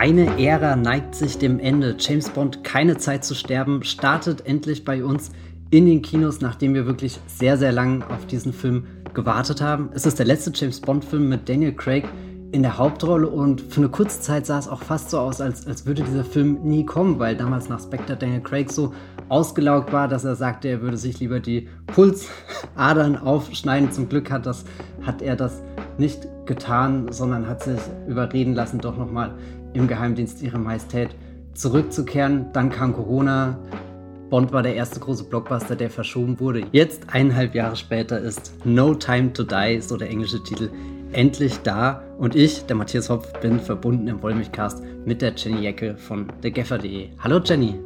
Eine Ära neigt sich dem Ende. James Bond, keine Zeit zu sterben, startet endlich bei uns in den Kinos, nachdem wir wirklich sehr, sehr lang auf diesen Film gewartet haben. Es ist der letzte James Bond-Film mit Daniel Craig in der Hauptrolle und für eine kurze Zeit sah es auch fast so aus, als, als würde dieser Film nie kommen, weil damals nach Spectre Daniel Craig so ausgelaugt war, dass er sagte, er würde sich lieber die Pulsadern aufschneiden. Zum Glück hat, das, hat er das nicht getan, sondern hat sich überreden lassen, doch nochmal im Geheimdienst ihrer Majestät zurückzukehren. Dann kam Corona. Bond war der erste große Blockbuster, der verschoben wurde. Jetzt, eineinhalb Jahre später, ist No Time to Die, so der englische Titel, endlich da. Und ich, der Matthias Hopf, bin verbunden im Wollmilchcast mit der Jenny Jecke von thegaffer.de. Hallo Jenny.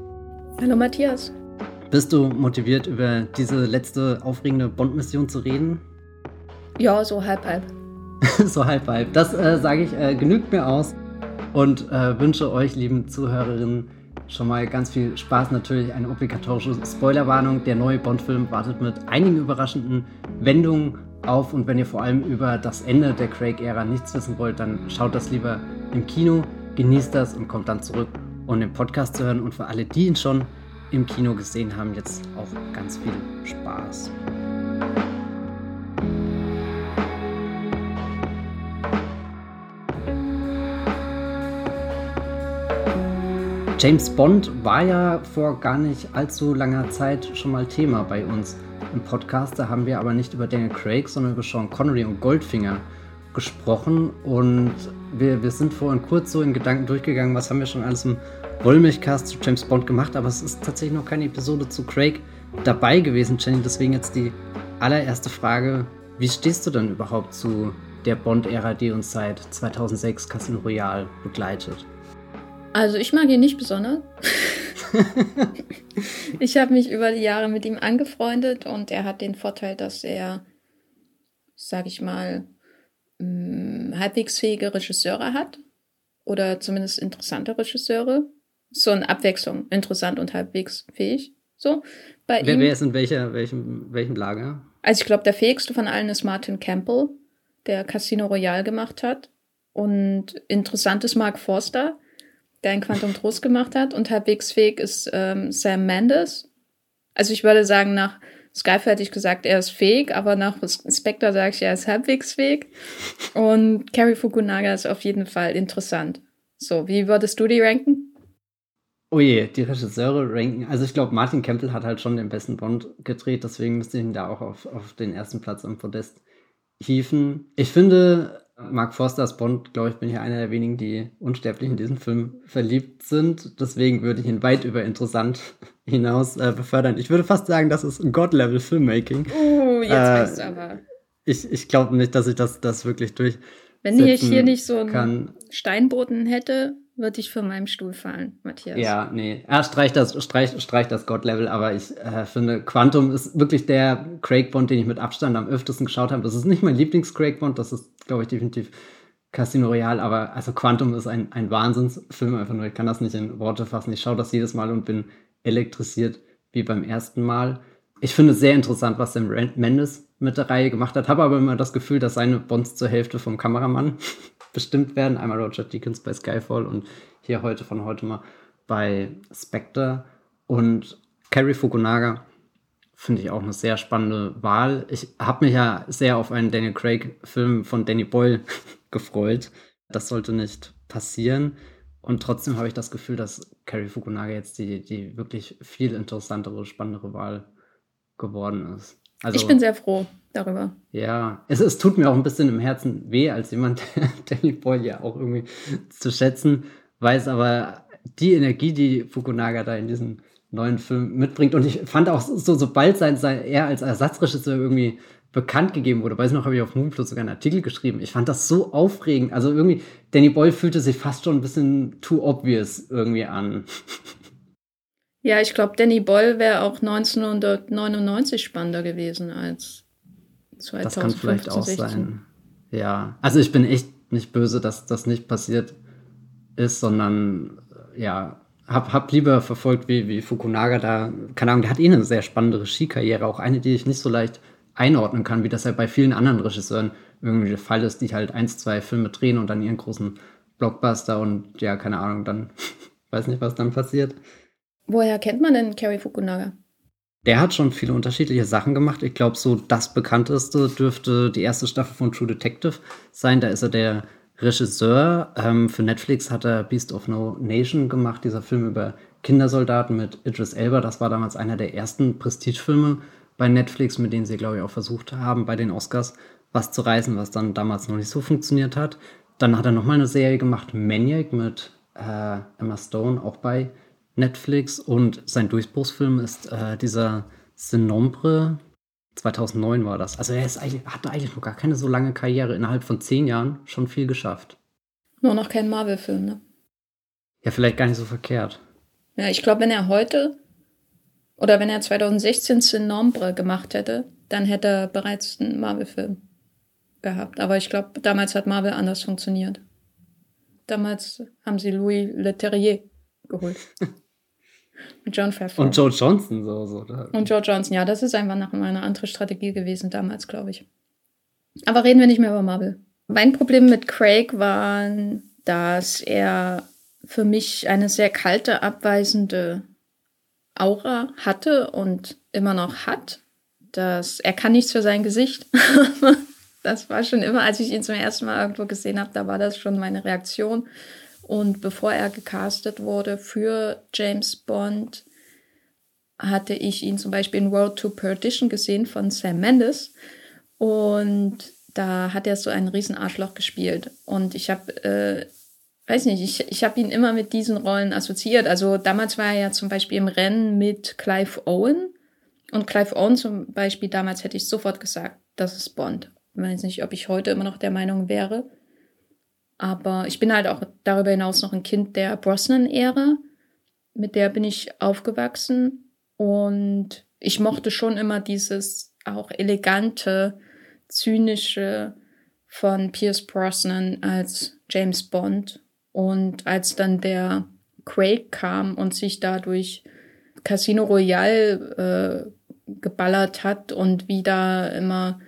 Hallo Matthias. Bist du motiviert, über diese letzte aufregende Bond-Mission zu reden? Ja, so halb halb. so halb halb. Das äh, sage ich, äh, genügt mir aus und äh, wünsche euch, lieben Zuhörerinnen, schon mal ganz viel Spaß. Natürlich eine obligatorische Spoilerwarnung. Der neue Bond-Film wartet mit einigen überraschenden Wendungen auf. Und wenn ihr vor allem über das Ende der Craig-Ära nichts wissen wollt, dann schaut das lieber im Kino, genießt das und kommt dann zurück, um den Podcast zu hören. Und für alle, die ihn schon im Kino gesehen haben, jetzt auch ganz viel Spaß. James Bond war ja vor gar nicht allzu langer Zeit schon mal Thema bei uns im Podcast. Da haben wir aber nicht über Daniel Craig, sondern über Sean Connery und Goldfinger gesprochen. Und wir, wir sind vorhin kurz so in Gedanken durchgegangen, was haben wir schon alles im Wollmilchcast zu James Bond gemacht. Aber es ist tatsächlich noch keine Episode zu Craig dabei gewesen, Jenny. Deswegen jetzt die allererste Frage. Wie stehst du denn überhaupt zu der Bond-Ära, die uns seit 2006 Casino Royale begleitet? Also ich mag ihn nicht besonders. ich habe mich über die Jahre mit ihm angefreundet und er hat den Vorteil, dass er, sag ich mal, mm, halbwegs fähige Regisseure hat. Oder zumindest interessante Regisseure. So eine Abwechslung, interessant und halbwegs fähig. So, bei wer, ihm. Wer ist in welcher, welchem, welchem Lager? Also ich glaube, der fähigste von allen ist Martin Campbell, der Casino Royale gemacht hat. Und interessant ist Mark Forster, der ein Quantum Trost gemacht hat. Und halbwegs fähig ist ähm, Sam Mendes. Also ich würde sagen, nach Skyfall hätte ich gesagt, er ist fähig, aber nach Spectre sage ich, er ist halbwegs fähig. Und Cary Fukunaga ist auf jeden Fall interessant. So, wie würdest du die ranken? Oh je, die Regisseure ranken. Also ich glaube, Martin Campbell hat halt schon den besten Bond gedreht, deswegen müsste ich ihn da auch auf, auf den ersten Platz am Podest hieven. Ich finde, Mark Forsters Bond, glaube ich, bin ich einer der wenigen, die unsterblich in diesen Film verliebt sind. Deswegen würde ich ihn weit über interessant hinaus äh, befördern. Ich würde fast sagen, das ist ein God-Level-Filmmaking. Uh, jetzt äh, weißt du aber. Ich, ich glaube nicht, dass ich das, das wirklich durch. Wenn ich hier nicht so einen Steinboden hätte, würde ich von meinem Stuhl fallen, Matthias. Ja, nee. Er streicht das, streich, streich das God-Level, aber ich äh, finde, Quantum ist wirklich der Craig-Bond, den ich mit Abstand am öftesten geschaut habe. Das ist nicht mein Lieblings-Craig-Bond, das ist, glaube ich, definitiv Casino Royale, aber also Quantum ist ein, ein Wahnsinnsfilm, einfach nur, ich kann das nicht in Worte fassen. Ich schaue das jedes Mal und bin elektrisiert wie beim ersten Mal. Ich finde es sehr interessant, was Sam Mendes mit der Reihe gemacht hat, habe aber immer das Gefühl, dass seine Bonds zur Hälfte vom Kameramann bestimmt werden. Einmal Roger Deakins bei Skyfall und hier heute von heute mal bei Spectre. Und Carrie Fukunaga finde ich auch eine sehr spannende Wahl. Ich habe mich ja sehr auf einen Daniel Craig-Film von Danny Boyle gefreut. Das sollte nicht passieren. Und trotzdem habe ich das Gefühl, dass Carrie Fukunaga jetzt die, die wirklich viel interessantere, spannendere Wahl geworden ist. Also, ich bin sehr froh darüber. Ja, es, es tut mir auch ein bisschen im Herzen weh, als jemand, der Danny Boyle ja auch irgendwie zu schätzen weiß, aber die Energie, die Fukunaga da in diesem neuen Film mitbringt. Und ich fand auch so, sobald sein, sein er als Ersatzregisseur irgendwie bekannt gegeben wurde, weiß noch, habe ich auf Moonplus sogar einen Artikel geschrieben. Ich fand das so aufregend. Also irgendwie, Danny Boyle fühlte sich fast schon ein bisschen too obvious irgendwie an. Ja, ich glaube, Danny Boyle wäre auch 1999 spannender gewesen als 2015. Das kann vielleicht auch 16. sein. Ja, also ich bin echt nicht böse, dass das nicht passiert ist, sondern ja, hab, hab lieber verfolgt, wie, wie Fukunaga da, keine Ahnung, der hat eh eine sehr spannende Regiekarriere, auch eine, die ich nicht so leicht einordnen kann, wie das ja bei vielen anderen Regisseuren irgendwie der Fall ist, die halt eins, zwei Filme drehen und dann ihren großen Blockbuster und ja, keine Ahnung, dann weiß nicht, was dann passiert. Woher kennt man denn Cary Fukunaga? Der hat schon viele unterschiedliche Sachen gemacht. Ich glaube, so das bekannteste dürfte die erste Staffel von True Detective sein. Da ist er der Regisseur. Ähm, für Netflix hat er Beast of No Nation gemacht, dieser Film über Kindersoldaten mit Idris Elba. Das war damals einer der ersten Prestigefilme bei Netflix, mit denen sie, glaube ich, auch versucht haben, bei den Oscars was zu reißen, was dann damals noch nicht so funktioniert hat. Dann hat er nochmal eine Serie gemacht, Maniac, mit äh, Emma Stone, auch bei Netflix. Und sein Durchbruchsfilm ist äh, dieser Sinombre. 2009 war das. Also er eigentlich, hatte eigentlich noch gar keine so lange Karriere. Innerhalb von zehn Jahren schon viel geschafft. Nur noch kein Marvel-Film, ne? Ja, vielleicht gar nicht so verkehrt. Ja, ich glaube, wenn er heute oder wenn er 2016 Sin Nombre gemacht hätte, dann hätte er bereits einen Marvel-Film gehabt. Aber ich glaube, damals hat Marvel anders funktioniert. Damals haben sie Louis Leterrier geholt. Mit John Favreau. Und Joe Johnson so. so. Und Joe Johnson, ja, das ist einfach noch eine andere Strategie gewesen damals, glaube ich. Aber reden wir nicht mehr über Marvel. Mein Problem mit Craig war, dass er für mich eine sehr kalte, abweisende Aura hatte und immer noch hat. Dass er kann nichts für sein Gesicht. das war schon immer, als ich ihn zum ersten Mal irgendwo gesehen habe, da war das schon meine Reaktion. Und bevor er gecastet wurde für James Bond, hatte ich ihn zum Beispiel in World to Perdition gesehen von Sam Mendes. Und da hat er so einen riesen Arschloch gespielt. Und ich habe äh, weiß nicht, ich, ich habe ihn immer mit diesen Rollen assoziiert. Also damals war er ja zum Beispiel im Rennen mit Clive Owen. Und Clive Owen zum Beispiel, damals hätte ich sofort gesagt, das ist Bond. Ich weiß nicht, ob ich heute immer noch der Meinung wäre. Aber ich bin halt auch darüber hinaus noch ein Kind der Brosnan-Ära. Mit der bin ich aufgewachsen. Und ich mochte schon immer dieses auch elegante, zynische von Pierce Brosnan als James Bond. Und als dann der Craig kam und sich dadurch Casino Royale äh, geballert hat und wie da immer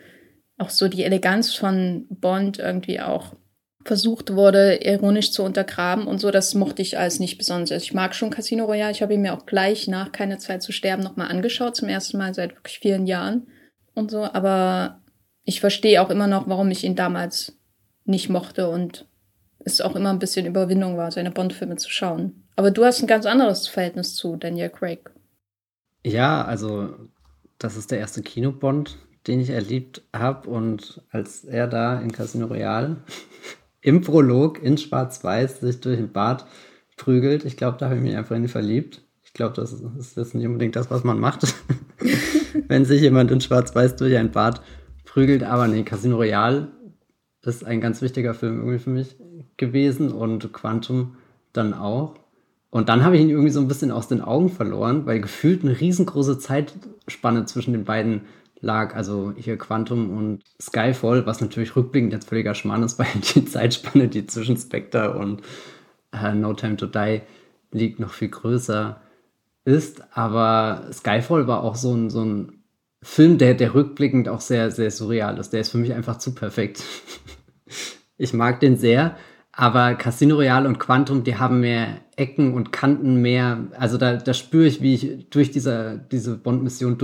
auch so die Eleganz von Bond irgendwie auch versucht wurde, ironisch zu untergraben und so, das mochte ich als nicht besonders. Also ich mag schon Casino Royale. Ich habe ihn mir auch gleich nach Keine Zeit zu sterben nochmal angeschaut, zum ersten Mal seit wirklich vielen Jahren und so. Aber ich verstehe auch immer noch, warum ich ihn damals nicht mochte und es auch immer ein bisschen Überwindung war, seine Bond-Filme zu schauen. Aber du hast ein ganz anderes Verhältnis zu Daniel Craig. Ja, also das ist der erste Kinobond, den ich erlebt habe. Und als er da in Casino Royale im Prolog in Schwarz-Weiß sich durch den Bad prügelt, ich glaube, da habe ich mich einfach in ihn verliebt. Ich glaube, das ist, ist nicht unbedingt das, was man macht, wenn sich jemand in Schwarz-Weiß durch ein Bad prügelt. Aber nee, Casino Royale ist ein ganz wichtiger Film irgendwie für mich gewesen und Quantum dann auch. Und dann habe ich ihn irgendwie so ein bisschen aus den Augen verloren, weil gefühlt eine riesengroße Zeitspanne zwischen den beiden lag. Also hier Quantum und Skyfall, was natürlich rückblickend jetzt völliger Schmarrn ist, weil die Zeitspanne, die zwischen Spectre und äh, No Time to Die liegt, noch viel größer ist. Aber Skyfall war auch so ein, so ein Film, der, der rückblickend auch sehr, sehr surreal ist. Der ist für mich einfach zu perfekt. ich mag den sehr, aber Casino Royale und Quantum, die haben mehr Ecken und Kanten mehr. Also da, da spüre ich, wie ich durch diese, diese Bond-Mission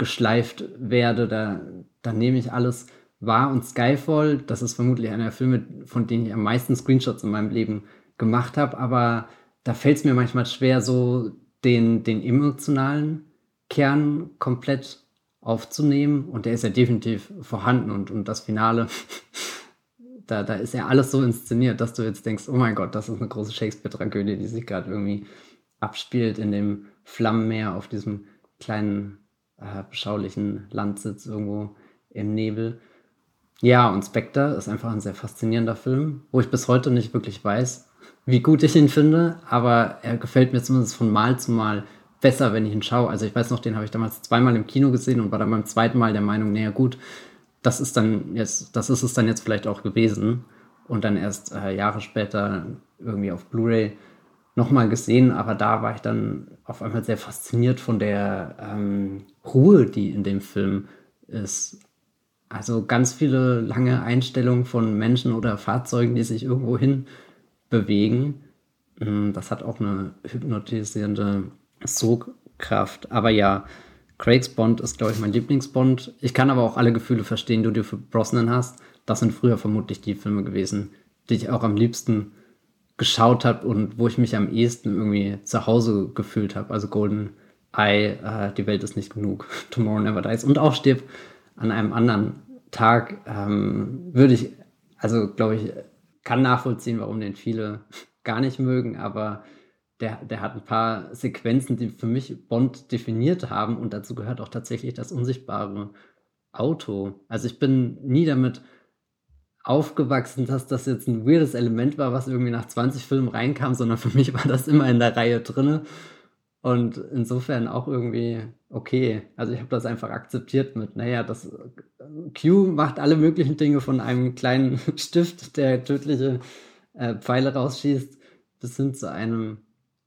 durchgeschleift werde. Da, da nehme ich alles wahr. Und Skyfall, das ist vermutlich einer der Filme, von denen ich am meisten Screenshots in meinem Leben gemacht habe. Aber da fällt es mir manchmal schwer, so den, den emotionalen Kern komplett aufzunehmen. Und der ist ja definitiv vorhanden. Und, und das Finale da, da ist ja alles so inszeniert, dass du jetzt denkst, oh mein Gott, das ist eine große Shakespeare-Tragödie, die sich gerade irgendwie abspielt in dem Flammenmeer auf diesem kleinen, äh, beschaulichen Landsitz irgendwo im Nebel. Ja, und Spectre ist einfach ein sehr faszinierender Film, wo ich bis heute nicht wirklich weiß, wie gut ich ihn finde, aber er gefällt mir zumindest von Mal zu Mal besser, wenn ich ihn schaue. Also ich weiß noch, den habe ich damals zweimal im Kino gesehen und war dann beim zweiten Mal der Meinung, naja gut, das ist dann jetzt, das ist es dann jetzt vielleicht auch gewesen. Und dann erst äh, Jahre später irgendwie auf Blu-ray nochmal gesehen, aber da war ich dann auf einmal sehr fasziniert von der ähm, Ruhe, die in dem Film ist. Also ganz viele lange Einstellungen von Menschen oder Fahrzeugen, die sich irgendwo hin bewegen. Mm, das hat auch eine hypnotisierende Sogkraft. Aber ja, Craigs Bond ist, glaube ich, mein Lieblingsbond. Ich kann aber auch alle Gefühle verstehen, die du für Brosnan hast. Das sind früher vermutlich die Filme gewesen, die ich auch am liebsten geschaut habe und wo ich mich am ehesten irgendwie zu Hause gefühlt habe. Also Golden Eye, äh, die Welt ist nicht genug, Tomorrow Never Dies und auch stirbt an einem anderen Tag, ähm, würde ich, also glaube ich, kann nachvollziehen, warum den viele gar nicht mögen, aber der, der hat ein paar Sequenzen, die für mich Bond definiert haben und dazu gehört auch tatsächlich das unsichtbare Auto. Also ich bin nie damit aufgewachsen, dass das jetzt ein weirdes Element war, was irgendwie nach 20 Filmen reinkam, sondern für mich war das immer in der Reihe drinne und insofern auch irgendwie okay. Also ich habe das einfach akzeptiert mit, naja, das Q macht alle möglichen Dinge von einem kleinen Stift, der tödliche äh, Pfeile rausschießt, bis hin zu einem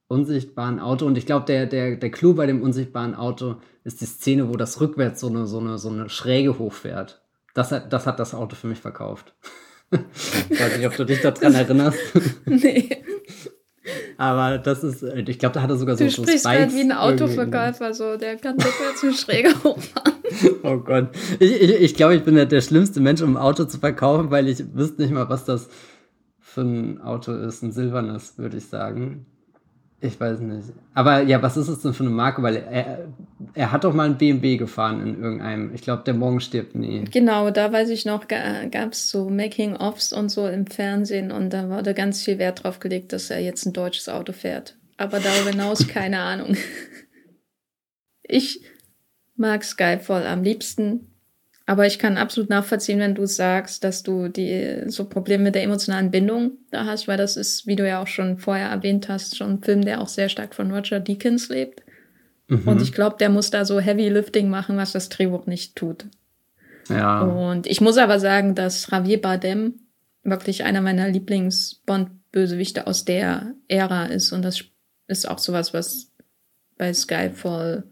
unsichtbaren Auto. Und ich glaube, der, der, der Clou bei dem unsichtbaren Auto ist die Szene, wo das rückwärts so eine, so eine, so eine Schräge hochfährt. Das hat, das hat das Auto für mich verkauft. ich weiß nicht, ob du dich daran erinnerst. nee. Aber das ist, ich glaube, da hat er sogar du so Du sprichst halt wie ein Autoverkäufer, so, der kann rückwärts eine Schräge hochfahren. oh Gott. Ich, ich, ich glaube, ich bin der, der schlimmste Mensch, um ein Auto zu verkaufen, weil ich wüsste nicht mal, was das für ein Auto ist. Ein silbernes, würde ich sagen. Ich weiß nicht. Aber ja, was ist es denn für eine Marke? Weil er, er hat doch mal ein BMW gefahren in irgendeinem. Ich glaube, der Morgen stirbt nie. Genau, da weiß ich noch, gab es so Making-ofs und so im Fernsehen und da wurde ganz viel Wert drauf gelegt, dass er jetzt ein deutsches Auto fährt. Aber darüber hinaus keine Ahnung. Ich mag Skyfall am liebsten. Aber ich kann absolut nachvollziehen, wenn du sagst, dass du die so Probleme mit der emotionalen Bindung da hast, weil das ist, wie du ja auch schon vorher erwähnt hast, schon ein Film, der auch sehr stark von Roger Deakins lebt. Mhm. Und ich glaube, der muss da so Heavy Lifting machen, was das Drehbuch nicht tut. Ja. Und ich muss aber sagen, dass Javier Bardem wirklich einer meiner Lieblings-Bond-Bösewichte aus der Ära ist. Und das ist auch sowas, was bei Skyfall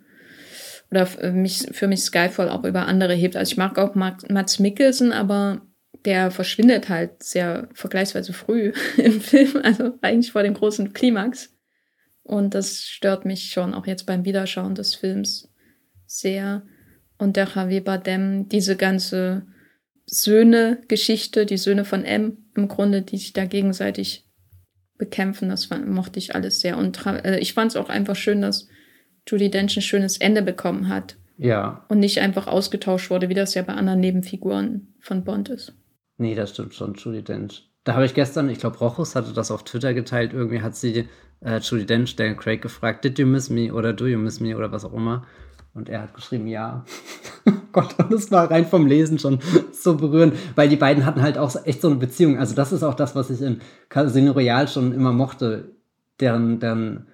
oder für mich, für mich Skyfall auch über andere hebt. Also ich mag auch Mats Mikkelsen, aber der verschwindet halt sehr vergleichsweise früh im Film, also eigentlich vor dem großen Klimax. Und das stört mich schon auch jetzt beim Wiederschauen des Films sehr. Und der Javier Bardem, diese ganze Söhne-Geschichte, die Söhne von M im Grunde, die sich da gegenseitig bekämpfen, das mochte ich alles sehr. Und äh, ich fand es auch einfach schön, dass Judy Dench ein schönes Ende bekommen hat. Ja. Und nicht einfach ausgetauscht wurde, wie das ja bei anderen Nebenfiguren von Bond ist. Nee, das stimmt schon, Judy Dench. Da habe ich gestern, ich glaube, Rochus hatte das auf Twitter geteilt, irgendwie hat sie äh, Judy Dench, Dan Craig gefragt, did you miss me oder do you miss me oder was auch immer. Und er hat geschrieben, ja. Gott, und es war rein vom Lesen schon so berührend, weil die beiden hatten halt auch echt so eine Beziehung. Also das ist auch das, was ich in Casino Royale schon immer mochte, deren, deren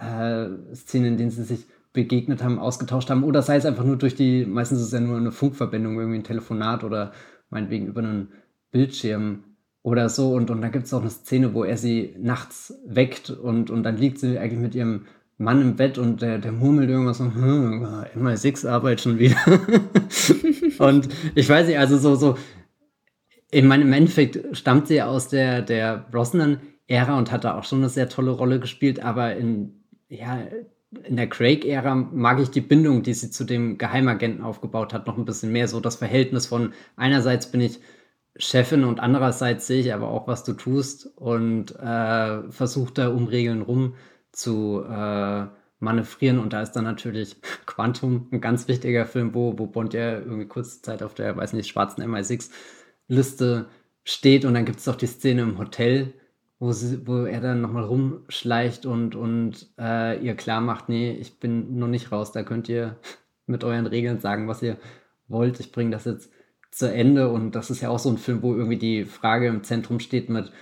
äh, Szenen, in denen sie sich begegnet haben, ausgetauscht haben. Oder sei es einfach nur durch die, meistens ist es ja nur eine Funkverbindung, irgendwie ein Telefonat oder meinetwegen über einen Bildschirm oder so. Und, und da gibt es auch eine Szene, wo er sie nachts weckt und, und dann liegt sie eigentlich mit ihrem Mann im Bett und der, der murmelt irgendwas so, hm, MI6-Arbeit schon wieder. und ich weiß nicht, also so, so, ich meine, im Endeffekt stammt sie aus der, der Brosnan-Ära und hat da auch schon eine sehr tolle Rolle gespielt, aber in ja, in der Craig-Ära mag ich die Bindung, die sie zu dem Geheimagenten aufgebaut hat, noch ein bisschen mehr. So das Verhältnis von einerseits bin ich Chefin und andererseits sehe ich aber auch, was du tust und äh, versuche da um Regeln rum zu äh, manövrieren. Und da ist dann natürlich Quantum ein ganz wichtiger Film, wo, wo Bond ja irgendwie kurze Zeit auf der, weiß nicht, schwarzen MI6-Liste steht. Und dann gibt es auch die Szene im Hotel, wo, sie, wo er dann nochmal rumschleicht und, und äh, ihr klar macht, nee, ich bin noch nicht raus, da könnt ihr mit euren Regeln sagen, was ihr wollt. Ich bringe das jetzt zu Ende und das ist ja auch so ein Film, wo irgendwie die Frage im Zentrum steht mit,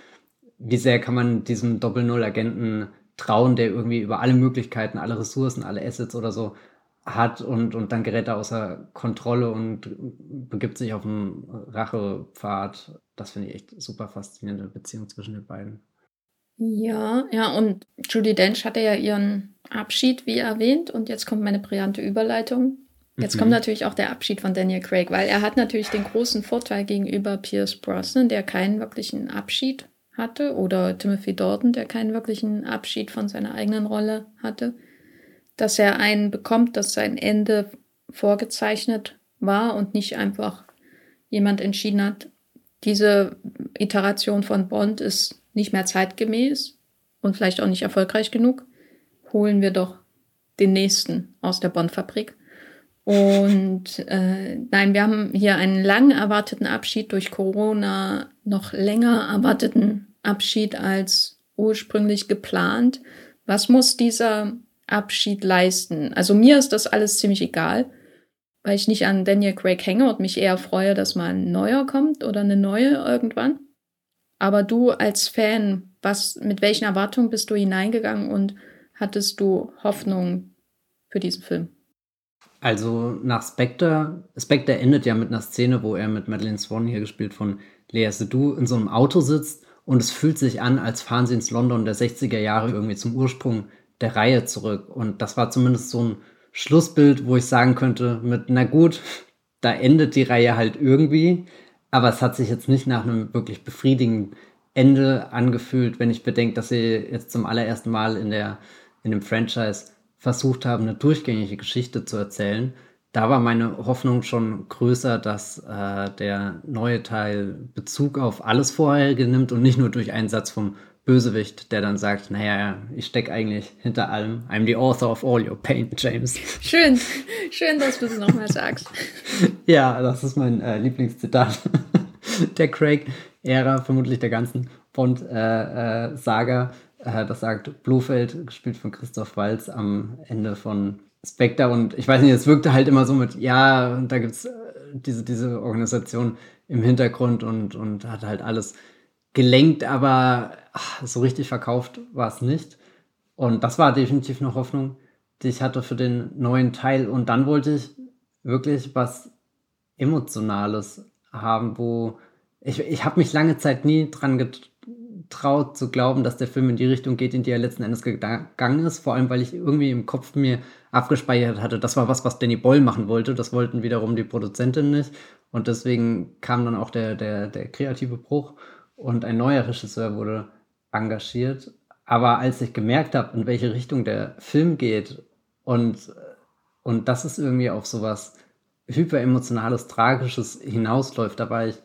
wie sehr kann man diesem Doppel-Null-Agenten trauen, der irgendwie über alle Möglichkeiten, alle Ressourcen, alle Assets oder so hat und, und dann gerät er außer Kontrolle und begibt sich auf einen Rachepfad. Das finde ich echt super faszinierende Beziehung zwischen den beiden. Ja, ja, und Judy Dench hatte ja ihren Abschied, wie erwähnt, und jetzt kommt meine brillante Überleitung. Jetzt mhm. kommt natürlich auch der Abschied von Daniel Craig, weil er hat natürlich den großen Vorteil gegenüber Pierce Brosnan, der keinen wirklichen Abschied hatte oder Timothy Dalton, der keinen wirklichen Abschied von seiner eigenen Rolle hatte, dass er einen bekommt, dass sein Ende vorgezeichnet war und nicht einfach jemand entschieden hat, diese Iteration von Bond ist nicht mehr zeitgemäß und vielleicht auch nicht erfolgreich genug. Holen wir doch den nächsten aus der Bond-Fabrik. Und äh, nein, wir haben hier einen lang erwarteten Abschied durch Corona, noch länger erwarteten Abschied als ursprünglich geplant. Was muss dieser Abschied leisten? Also mir ist das alles ziemlich egal, weil ich nicht an Daniel Craig hänge und mich eher freue, dass mal ein neuer kommt oder eine neue irgendwann. Aber du als Fan, was, mit welchen Erwartungen bist du hineingegangen und hattest du Hoffnung für diesen Film? Also nach Spectre, Spectre endet ja mit einer Szene, wo er mit Madeleine Swan hier gespielt von Lea Seydoux in so einem Auto sitzt und es fühlt sich an, als fahren sie ins London der 60er Jahre irgendwie zum Ursprung der Reihe zurück. Und das war zumindest so ein Schlussbild, wo ich sagen könnte, mit, na gut, da endet die Reihe halt irgendwie, aber es hat sich jetzt nicht nach einem wirklich befriedigenden Ende angefühlt, wenn ich bedenke, dass sie jetzt zum allerersten Mal in der, in dem Franchise versucht haben, eine durchgängige Geschichte zu erzählen, da war meine Hoffnung schon größer, dass äh, der neue Teil Bezug auf alles Vorherige nimmt und nicht nur durch einen Satz vom Bösewicht, der dann sagt, naja, ich stecke eigentlich hinter allem. I'm the author of all your pain, James. Schön, schön, dass du es nochmal sagst. ja, das ist mein äh, Lieblingszitat der Craig-Ära, vermutlich der ganzen Bond-Saga. Äh, äh, das sagt Blofeld, gespielt von Christoph Walz am Ende von Spectre. Und ich weiß nicht, es wirkte halt immer so mit, ja, da gibt es äh, diese, diese Organisation im Hintergrund und, und hat halt alles gelenkt, aber ach, so richtig verkauft war es nicht. Und das war definitiv eine Hoffnung, die ich hatte für den neuen Teil. Und dann wollte ich wirklich was Emotionales haben, wo ich, ich habe mich lange Zeit nie dran get traut zu glauben, dass der Film in die Richtung geht, in die er letzten Endes gegangen ist. Vor allem, weil ich irgendwie im Kopf mir abgespeichert hatte, das war was, was Danny Boyle machen wollte. Das wollten wiederum die Produzentin nicht. Und deswegen kam dann auch der, der, der kreative Bruch und ein neuer Regisseur wurde engagiert. Aber als ich gemerkt habe, in welche Richtung der Film geht und, und dass es irgendwie auf sowas hyperemotionales, tragisches hinausläuft, da war ich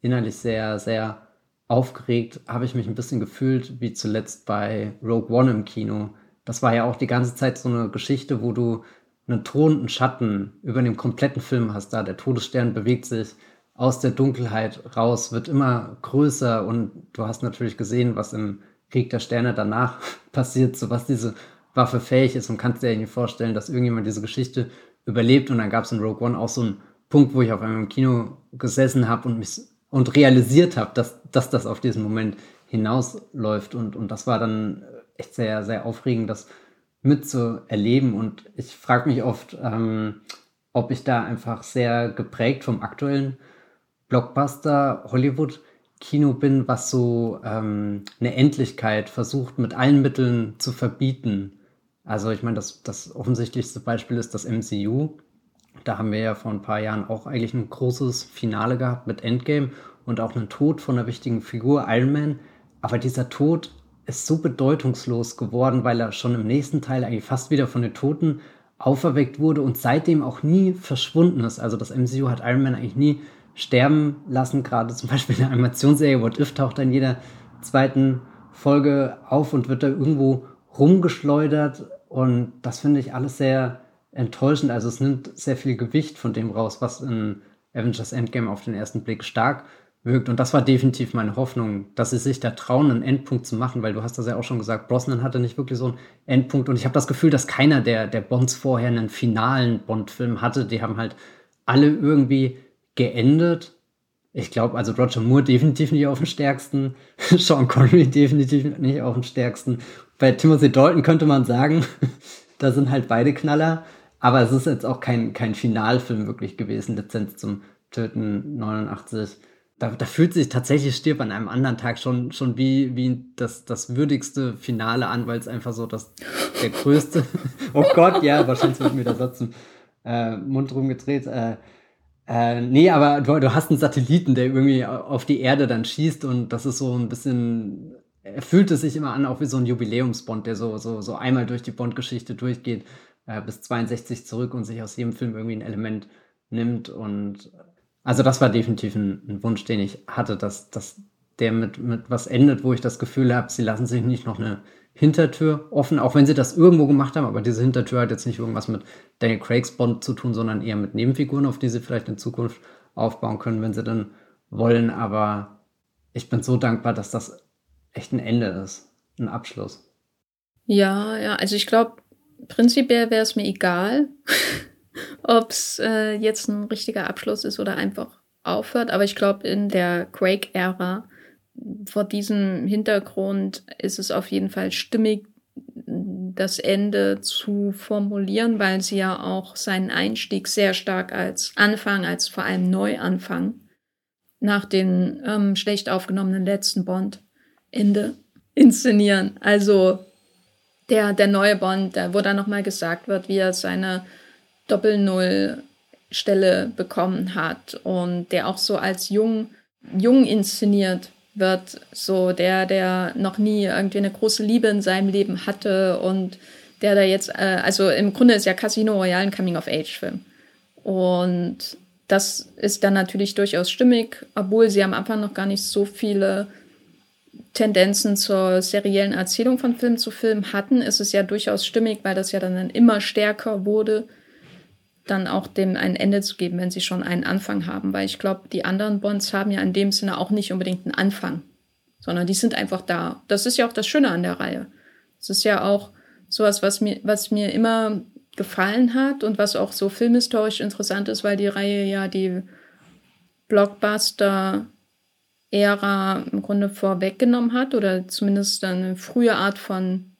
innerlich sehr, sehr aufgeregt habe ich mich ein bisschen gefühlt wie zuletzt bei Rogue One im Kino. Das war ja auch die ganze Zeit so eine Geschichte, wo du einen und Schatten über den kompletten Film hast. Da der Todesstern bewegt sich aus der Dunkelheit raus, wird immer größer und du hast natürlich gesehen, was im Krieg der Sterne danach passiert, so was diese Waffe fähig ist und kannst dir nicht vorstellen, dass irgendjemand diese Geschichte überlebt und dann gab es in Rogue One auch so einen Punkt, wo ich auf einmal im Kino gesessen habe und mich und realisiert habe, dass, dass das auf diesen Moment hinausläuft. Und, und das war dann echt sehr, sehr aufregend, das mitzuerleben. Und ich frage mich oft, ähm, ob ich da einfach sehr geprägt vom aktuellen Blockbuster Hollywood Kino bin, was so ähm, eine Endlichkeit versucht mit allen Mitteln zu verbieten. Also ich meine, das, das offensichtlichste Beispiel ist das MCU. Da haben wir ja vor ein paar Jahren auch eigentlich ein großes Finale gehabt mit Endgame und auch einen Tod von einer wichtigen Figur, Iron Man. Aber dieser Tod ist so bedeutungslos geworden, weil er schon im nächsten Teil eigentlich fast wieder von den Toten auferweckt wurde und seitdem auch nie verschwunden ist. Also das MCU hat Iron Man eigentlich nie sterben lassen. Gerade zum Beispiel in der Animationsserie What If taucht in jeder zweiten Folge auf und wird da irgendwo rumgeschleudert. Und das finde ich alles sehr enttäuschend. Also es nimmt sehr viel Gewicht von dem raus, was in Avengers Endgame auf den ersten Blick stark wirkt. Und das war definitiv meine Hoffnung, dass sie sich da trauen, einen Endpunkt zu machen, weil du hast das ja auch schon gesagt, Brosnan hatte nicht wirklich so einen Endpunkt. Und ich habe das Gefühl, dass keiner der, der Bonds vorher einen finalen Bond-Film hatte. Die haben halt alle irgendwie geendet. Ich glaube, also Roger Moore definitiv nicht auf dem stärksten, Sean Connery definitiv nicht auf dem stärksten. Bei Timothy Dalton könnte man sagen, da sind halt beide Knaller. Aber es ist jetzt auch kein, kein Finalfilm wirklich gewesen, Lizenz zum Töten 89. Da, da fühlt sich tatsächlich Stirb an einem anderen Tag schon, schon wie, wie das, das würdigste Finale an, weil es einfach so das, der größte. oh Gott, ja, wahrscheinlich wird mir der Satz im äh, Mund rumgedreht. Äh, Äh, nee, aber du, du, hast einen Satelliten, der irgendwie auf die Erde dann schießt und das ist so ein bisschen, er fühlt es sich immer an, auch wie so ein Jubiläumsbond, der so, so, so einmal durch die Bond-Geschichte durchgeht, äh, bis 62 zurück und sich aus jedem Film irgendwie ein Element nimmt und also das war definitiv ein, ein Wunsch, den ich hatte, dass, dass der mit, mit was endet, wo ich das Gefühl habe, sie lassen sich nicht noch eine Hintertür offen, auch wenn sie das irgendwo gemacht haben, aber diese Hintertür hat jetzt nicht irgendwas mit Daniel Craigs Bond zu tun, sondern eher mit Nebenfiguren, auf die sie vielleicht in Zukunft aufbauen können, wenn sie dann wollen. Aber ich bin so dankbar, dass das echt ein Ende ist, ein Abschluss. Ja, ja, also ich glaube, prinzipiell wäre es mir egal, ob es äh, jetzt ein richtiger Abschluss ist oder einfach aufhört. Aber ich glaube, in der Quake-Ära vor diesem Hintergrund ist es auf jeden Fall stimmig, das Ende zu formulieren, weil sie ja auch seinen Einstieg sehr stark als Anfang, als vor allem Neuanfang nach den ähm, schlecht aufgenommenen letzten Bond-Ende inszenieren. Also der, der neue Bond, der, wo dann nochmal gesagt wird, wie er seine Doppel-Null-Stelle bekommen hat und der auch so als jung, jung inszeniert wird, so der, der noch nie irgendwie eine große Liebe in seinem Leben hatte und der da jetzt, äh, also im Grunde ist ja Casino Royale ein Coming-of-Age-Film. Und das ist dann natürlich durchaus stimmig, obwohl sie am Anfang noch gar nicht so viele Tendenzen zur seriellen Erzählung von Film zu Film hatten, ist es ja durchaus stimmig, weil das ja dann immer stärker wurde dann auch dem ein Ende zu geben, wenn sie schon einen Anfang haben. Weil ich glaube, die anderen Bonds haben ja in dem Sinne auch nicht unbedingt einen Anfang, sondern die sind einfach da. Das ist ja auch das Schöne an der Reihe. Es ist ja auch sowas, was mir, was mir immer gefallen hat und was auch so filmhistorisch interessant ist, weil die Reihe ja die Blockbuster-Ära im Grunde vorweggenommen hat oder zumindest eine frühe Art von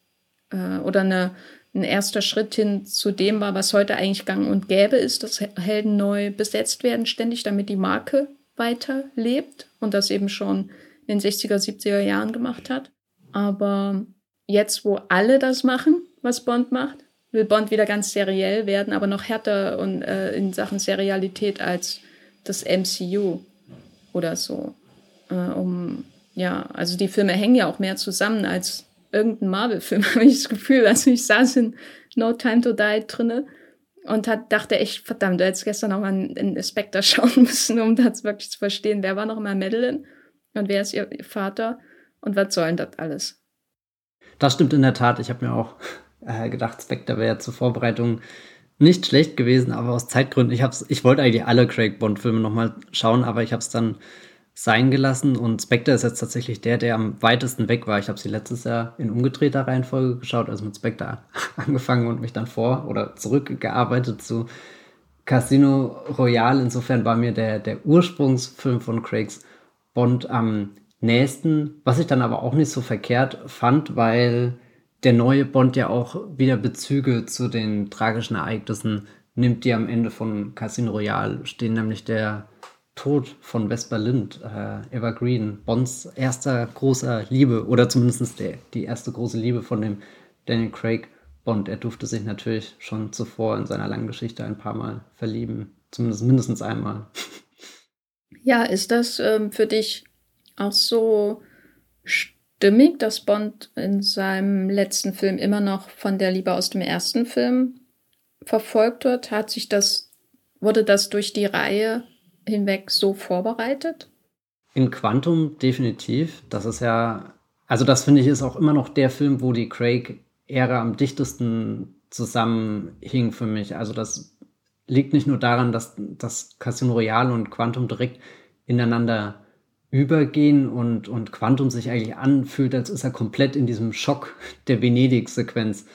äh, oder eine ein erster Schritt hin zu dem war, was heute eigentlich gang und gäbe ist, dass Helden neu besetzt werden, ständig, damit die Marke weiterlebt und das eben schon in den 60er, 70er Jahren gemacht hat. Aber jetzt, wo alle das machen, was Bond macht, will Bond wieder ganz seriell werden, aber noch härter und äh, in Sachen Serialität als das MCU oder so. Äh, um ja, also die Filme hängen ja auch mehr zusammen als irgendein Marvel-Film, habe ich das Gefühl. Also ich saß in No Time to Die drinne und hat, dachte echt, verdammt, du hättest gestern auch mal in Spectre schauen müssen, um das wirklich zu verstehen. Wer war noch immer Madeline und wer ist ihr, Vater und was soll denn das alles? Das stimmt in der Tat. Ich habe mir auch äh, gedacht, Spectre wäre zur Vorbereitung nicht schlecht gewesen, aber aus Zeitgründen, ich, ich wollte eigentlich alle Craig Bond-Filme nochmal schauen, aber ich habe es dann sein gelassen. Und Spectre ist jetzt tatsächlich der, der am weitesten weg war. Ich habe sie letztes Jahr in umgedrehter Reihenfolge geschaut, also mit Spectre angefangen und mich dann vor oder zurückgearbeitet zu Casino Royale. Insofern war mir der, der Ursprungsfilm von Craigs Bond am nächsten, was ich dann aber auch nicht so verkehrt fand, weil der neue Bond ja auch wieder Bezüge zu den tragischen Ereignissen nimmt, die am Ende von Casino Royale stehen, nämlich der Tod von Vesper Lind, äh, Evergreen, Bonds erster großer Liebe oder zumindest der, die erste große Liebe von dem Daniel Craig Bond. Er durfte sich natürlich schon zuvor in seiner langen Geschichte ein paar Mal verlieben, zumindest mindestens einmal. Ja, ist das ähm, für dich auch so stimmig, dass Bond in seinem letzten Film immer noch von der Liebe aus dem ersten Film verfolgt wird? Hat sich das, wurde das durch die Reihe hinweg so vorbereitet? In Quantum definitiv. Das ist ja, also das finde ich ist auch immer noch der Film, wo die Craig-Ära am dichtesten zusammenhing für mich. Also das liegt nicht nur daran, dass, dass Casino Royale und Quantum direkt ineinander übergehen und, und Quantum sich eigentlich anfühlt, als ist er komplett in diesem Schock der Venedig-Sequenz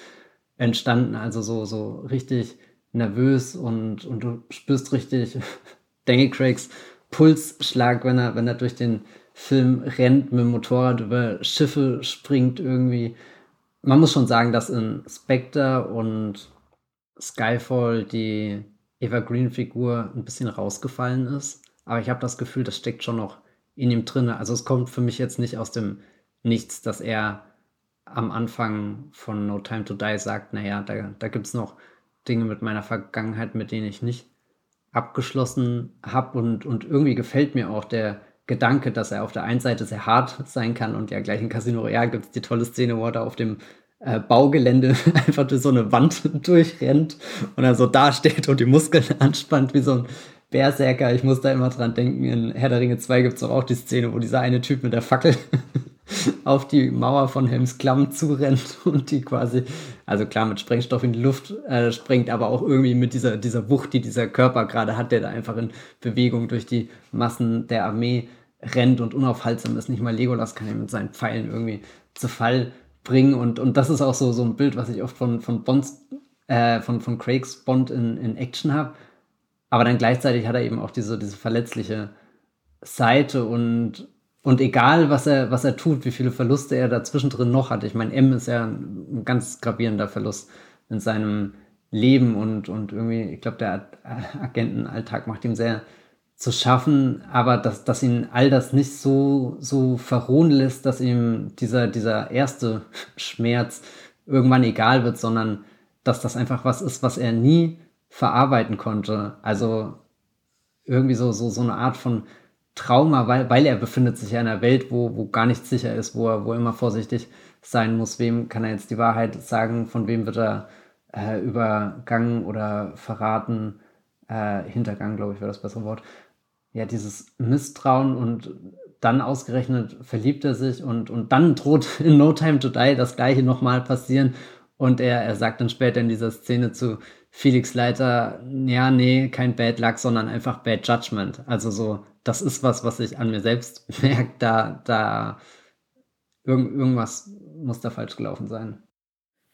entstanden. Also so, so richtig nervös und, und du spürst richtig, Daniel Craigs Pulsschlag, wenn er, wenn er durch den Film rennt, mit dem Motorrad über Schiffe springt irgendwie. Man muss schon sagen, dass in Spectre und Skyfall die Eva Green-Figur ein bisschen rausgefallen ist. Aber ich habe das Gefühl, das steckt schon noch in ihm drin. Also es kommt für mich jetzt nicht aus dem Nichts, dass er am Anfang von No Time to Die sagt, naja, da, da gibt es noch Dinge mit meiner Vergangenheit, mit denen ich nicht abgeschlossen habe und, und irgendwie gefällt mir auch der Gedanke, dass er auf der einen Seite sehr hart sein kann und ja gleich in Casino Royale gibt es die tolle Szene, wo er da auf dem äh, Baugelände einfach durch so eine Wand durchrennt und er so dasteht und die Muskeln anspannt wie so ein Berserker. Ich muss da immer dran denken, in Herr der Ringe 2 gibt es auch die Szene, wo dieser eine Typ mit der Fackel auf die Mauer von Helms Klamm zurennt und die quasi, also klar mit Sprengstoff in die Luft äh, sprengt, aber auch irgendwie mit dieser, dieser Wucht, die dieser Körper gerade hat, der da einfach in Bewegung durch die Massen der Armee rennt und unaufhaltsam ist. Nicht mal Legolas kann ihn mit seinen Pfeilen irgendwie zu Fall bringen und, und das ist auch so, so ein Bild, was ich oft von, von Bonds, äh, von, von Craigs Bond in, in Action habe. Aber dann gleichzeitig hat er eben auch diese, diese verletzliche Seite und und egal, was er, was er tut, wie viele Verluste er dazwischen drin noch hat. Ich meine, M ist ja ein ganz gravierender Verlust in seinem Leben und, und irgendwie, ich glaube, der Agentenalltag macht ihm sehr zu schaffen, aber dass, dass ihn all das nicht so, so verrohen lässt, dass ihm dieser, dieser erste Schmerz irgendwann egal wird, sondern dass das einfach was ist, was er nie verarbeiten konnte. Also irgendwie so, so, so eine Art von Trauma, weil, weil er befindet sich in einer Welt, wo, wo gar nichts sicher ist, wo er, wo er immer vorsichtig sein muss. Wem kann er jetzt die Wahrheit sagen? Von wem wird er äh, übergangen oder verraten? Äh, Hintergang, glaube ich, wäre das bessere Wort. Ja, dieses Misstrauen und dann ausgerechnet verliebt er sich und, und dann droht in No Time to Die das gleiche nochmal passieren. Und er, er sagt dann später in dieser Szene zu Felix Leiter, ja, nee, kein Bad Luck, sondern einfach Bad Judgment. Also so, das ist was, was ich an mir selbst merke, da, da irgend, irgendwas muss da falsch gelaufen sein.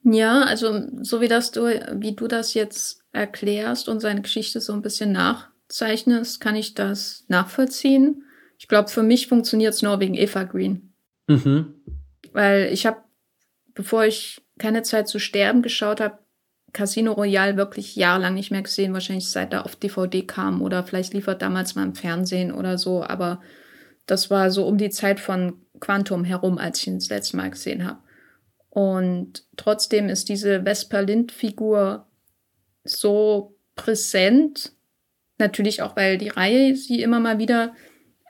Ja, also so wie das du, wie du das jetzt erklärst und seine Geschichte so ein bisschen nachzeichnest, kann ich das nachvollziehen. Ich glaube, für mich funktioniert es nur wegen Eva Green. Mhm. Weil ich habe, bevor ich keine Zeit zu sterben geschaut habe, Casino Royale wirklich jahrelang nicht mehr gesehen, wahrscheinlich seit er auf DVD kam oder vielleicht liefert damals mal im Fernsehen oder so, aber das war so um die Zeit von Quantum herum, als ich ihn das letzte Mal gesehen habe. Und trotzdem ist diese Vesper Lind-Figur so präsent, natürlich auch, weil die Reihe sie immer mal wieder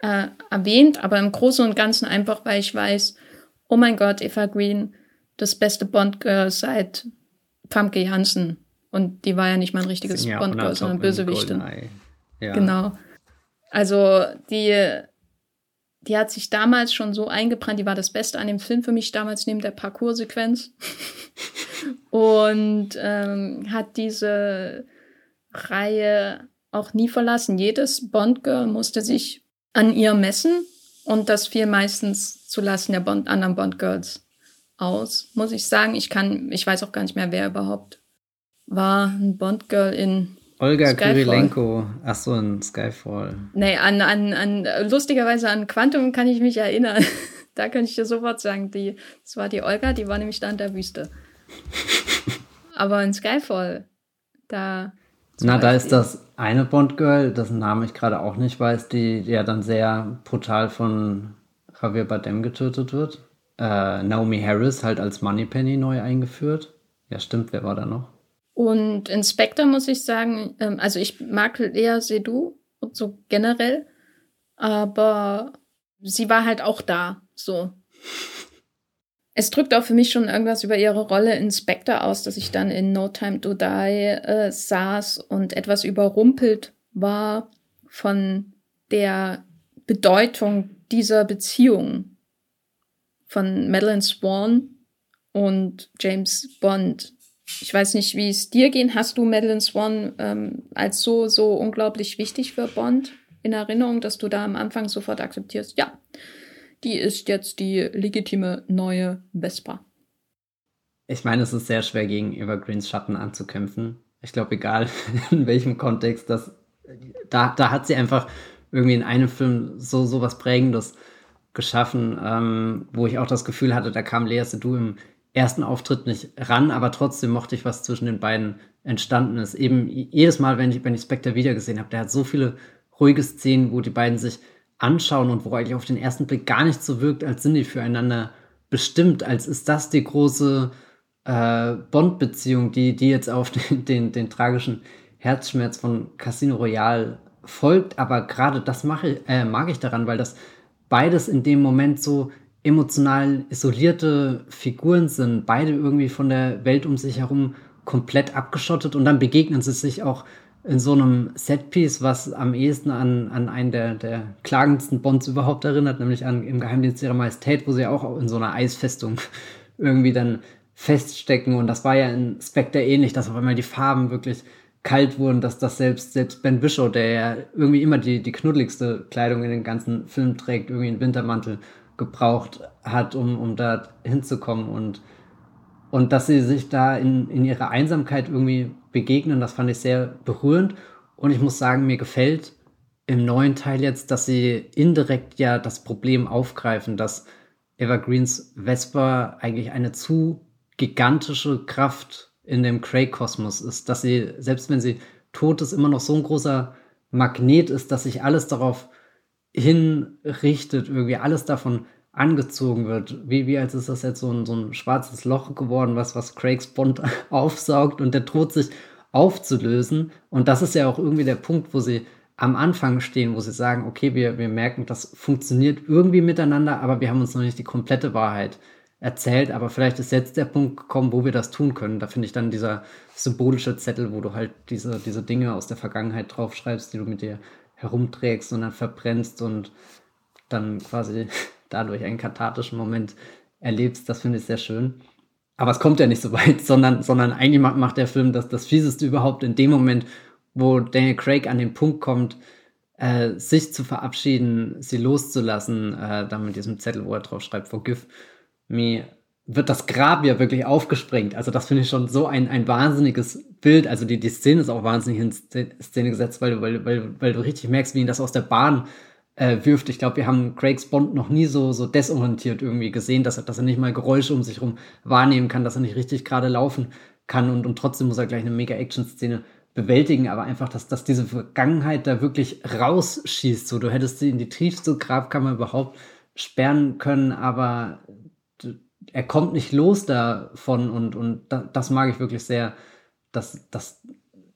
äh, erwähnt, aber im Großen und Ganzen einfach, weil ich weiß, oh mein Gott, Eva Green, das beste Bond-Girl seit Famke Janssen. Und die war ja nicht mal ein richtiges Bond-Girl, sondern Bösewichtin. Ja. Genau. Also die, die hat sich damals schon so eingebrannt, die war das Beste an dem Film für mich damals neben der Parcours-Sequenz. und ähm, hat diese Reihe auch nie verlassen. Jedes Bond-Girl musste sich an ihr messen und das fiel meistens zulassen der Bond anderen Bond-Girls aus, muss ich sagen. Ich kann, ich weiß auch gar nicht mehr, wer überhaupt war. Ein Bond-Girl in Olga Skyfall. Kurilenko. Ach so, in Skyfall. Nee, an, an, an, lustigerweise an Quantum kann ich mich erinnern. da kann ich dir sofort sagen, die, das war die Olga, die war nämlich da in der Wüste. Aber in Skyfall, da. Na, da ist das eine Bond-Girl, dessen Namen ich gerade auch nicht weiß, die, die ja dann sehr brutal von Javier Bardem getötet wird äh, Naomi Harris halt als Moneypenny neu eingeführt. Ja, stimmt, wer war da noch? Und Inspector muss ich sagen, ähm, also ich mag Lea Seydoux und so generell, aber sie war halt auch da, so. Es drückt auch für mich schon irgendwas über ihre Rolle Inspector aus, dass ich dann in No Time to Die äh, saß und etwas überrumpelt war von der Bedeutung dieser Beziehung von Madeline Swan und James Bond. Ich weiß nicht, wie es dir geht. Hast du Madeline Swan ähm, als so, so unglaublich wichtig für Bond in Erinnerung, dass du da am Anfang sofort akzeptierst? Ja, die ist jetzt die legitime neue Vespa. Ich meine, es ist sehr schwer, gegen Evergreens Schatten anzukämpfen. Ich glaube, egal in welchem Kontext, das, da, da hat sie einfach irgendwie in einem Film so, so was Prägendes geschaffen, ähm, wo ich auch das Gefühl hatte, da kam Lea Seydoux im ersten Auftritt nicht ran, aber trotzdem mochte ich, was zwischen den beiden entstanden ist. Eben jedes Mal, wenn ich, wenn ich Spectre wieder gesehen habe, der hat so viele ruhige Szenen, wo die beiden sich anschauen und wo eigentlich auf den ersten Blick gar nicht so wirkt, als sind die füreinander bestimmt, als ist das die große äh, Bond-Beziehung, die, die jetzt auf den, den, den tragischen Herzschmerz von Casino Royale folgt, aber gerade das mache, äh, mag ich daran, weil das beides in dem Moment so emotional isolierte Figuren sind, beide irgendwie von der Welt um sich herum komplett abgeschottet und dann begegnen sie sich auch in so einem Setpiece, was am ehesten an, an einen der, der klagendsten Bonds überhaupt erinnert, nämlich an im Geheimdienst ihrer Majestät, wo sie auch in so einer Eisfestung irgendwie dann feststecken. Und das war ja in Spectre ähnlich, dass auf einmal die Farben wirklich kalt wurden, dass das selbst, selbst Ben Bishop, der ja irgendwie immer die, die knuddeligste Kleidung in den ganzen Film trägt, irgendwie einen Wintermantel gebraucht hat, um, um da hinzukommen. Und, und dass sie sich da in, in ihrer Einsamkeit irgendwie begegnen, das fand ich sehr berührend. Und ich muss sagen, mir gefällt im neuen Teil jetzt, dass sie indirekt ja das Problem aufgreifen, dass Evergreens Vesper eigentlich eine zu gigantische Kraft in dem Craig-Kosmos ist, dass sie, selbst wenn sie tot ist, immer noch so ein großer Magnet ist, dass sich alles darauf hinrichtet, irgendwie alles davon angezogen wird. Wie, wie als ist das jetzt so ein, so ein schwarzes Loch geworden, was, was Craigs Bond aufsaugt und der droht sich aufzulösen. Und das ist ja auch irgendwie der Punkt, wo sie am Anfang stehen, wo sie sagen, okay, wir, wir merken, das funktioniert irgendwie miteinander, aber wir haben uns noch nicht die komplette Wahrheit erzählt. Aber vielleicht ist jetzt der Punkt gekommen, wo wir das tun können. Da finde ich dann dieser symbolische Zettel, wo du halt diese, diese Dinge aus der Vergangenheit draufschreibst, die du mit dir herumträgst und dann verbrennst und dann quasi dadurch einen kathartischen Moment erlebst. Das finde ich sehr schön. Aber es kommt ja nicht so weit, sondern, sondern eigentlich macht der Film das, das Fieseste überhaupt in dem Moment, wo Daniel Craig an den Punkt kommt, äh, sich zu verabschieden, sie loszulassen, äh, dann mit diesem Zettel, wo er drauf schreibt, forgive me, wird das Grab ja wirklich aufgesprengt. Also das finde ich schon so ein, ein wahnsinniges Bild. Also die, die Szene ist auch wahnsinnig in Szene gesetzt, weil, weil, weil, weil du richtig merkst, wie ihn das aus der Bahn äh, wirft. Ich glaube, wir haben Craigs Bond noch nie so, so desorientiert irgendwie gesehen, dass er, dass er nicht mal Geräusche um sich herum wahrnehmen kann, dass er nicht richtig gerade laufen kann und, und trotzdem muss er gleich eine Mega-Action-Szene bewältigen, aber einfach, dass, dass diese Vergangenheit da wirklich rausschießt. So, du hättest sie in die tiefste Grabkammer überhaupt sperren können, aber er kommt nicht los davon und, und das mag ich wirklich sehr, dass, dass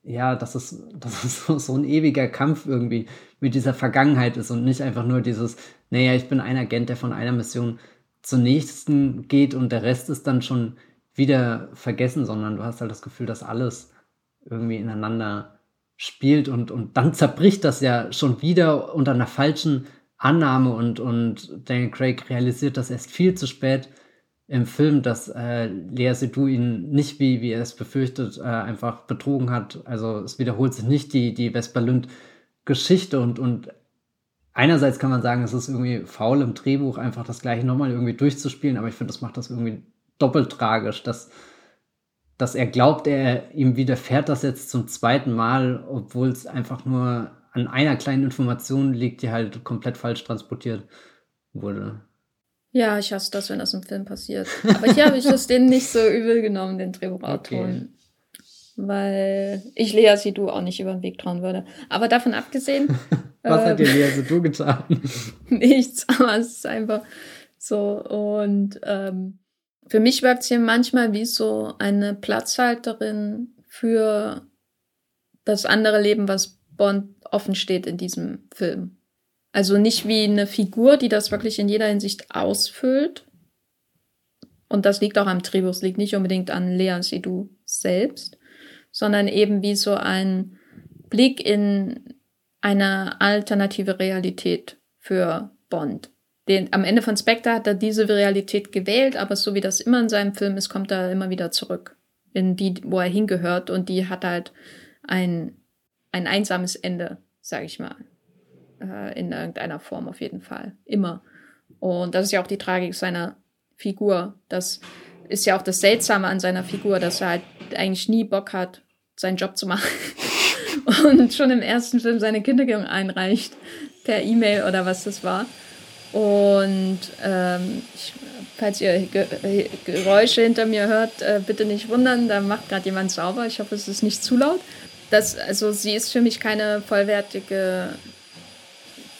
ja, dass es, dass es so, ein ewiger Kampf irgendwie mit dieser Vergangenheit ist und nicht einfach nur dieses, naja, ich bin ein Agent, der von einer Mission zur nächsten geht und der Rest ist dann schon wieder vergessen, sondern du hast halt das Gefühl, dass alles irgendwie ineinander spielt und, und dann zerbricht das ja schon wieder unter einer falschen Annahme und, und Daniel Craig realisiert das erst viel zu spät im Film, dass äh, Lea Seydoux ihn nicht, wie, wie er es befürchtet, äh, einfach betrogen hat. Also es wiederholt sich nicht die, die Vesper Lünd Geschichte und, und einerseits kann man sagen, es ist irgendwie faul im Drehbuch, einfach das gleiche nochmal irgendwie durchzuspielen, aber ich finde, das macht das irgendwie doppelt tragisch, dass, dass er glaubt, er ihm widerfährt das jetzt zum zweiten Mal, obwohl es einfach nur an einer kleinen Information liegt, die halt komplett falsch transportiert wurde. Ja, ich hasse das, wenn das im Film passiert. Aber hier habe ich das denen nicht so übel genommen, den Drehbuchautoren. Okay. Weil ich Lea Sidou auch nicht über den Weg trauen würde. Aber davon abgesehen. Was äh, hat dir Lea Sidou getan? nichts, aber es ist einfach so. Und ähm, für mich wirkt es hier manchmal wie so eine Platzhalterin für das andere Leben, was Bond offen steht in diesem Film. Also nicht wie eine Figur, die das wirklich in jeder Hinsicht ausfüllt. Und das liegt auch am es liegt nicht unbedingt an Lea Sidou selbst, sondern eben wie so ein Blick in eine alternative Realität für Bond. Den, am Ende von Spectre hat er diese Realität gewählt, aber so wie das immer in seinem Film ist, kommt er immer wieder zurück in die, wo er hingehört und die hat halt ein, ein einsames Ende, sag ich mal äh, in irgendeiner Form auf jeden Fall. Immer. Und das ist ja auch die Tragik seiner Figur. Das ist ja auch das Seltsame an seiner Figur, dass er halt eigentlich nie Bock hat, seinen Job zu machen. Und schon im ersten Film seine Kündigung einreicht, per E-Mail oder was das war. Und ähm, ich, falls ihr Ge Geräusche hinter mir hört, äh, bitte nicht wundern, da macht gerade jemand sauber. Ich hoffe, es ist nicht zu laut. Das, also sie ist für mich keine vollwertige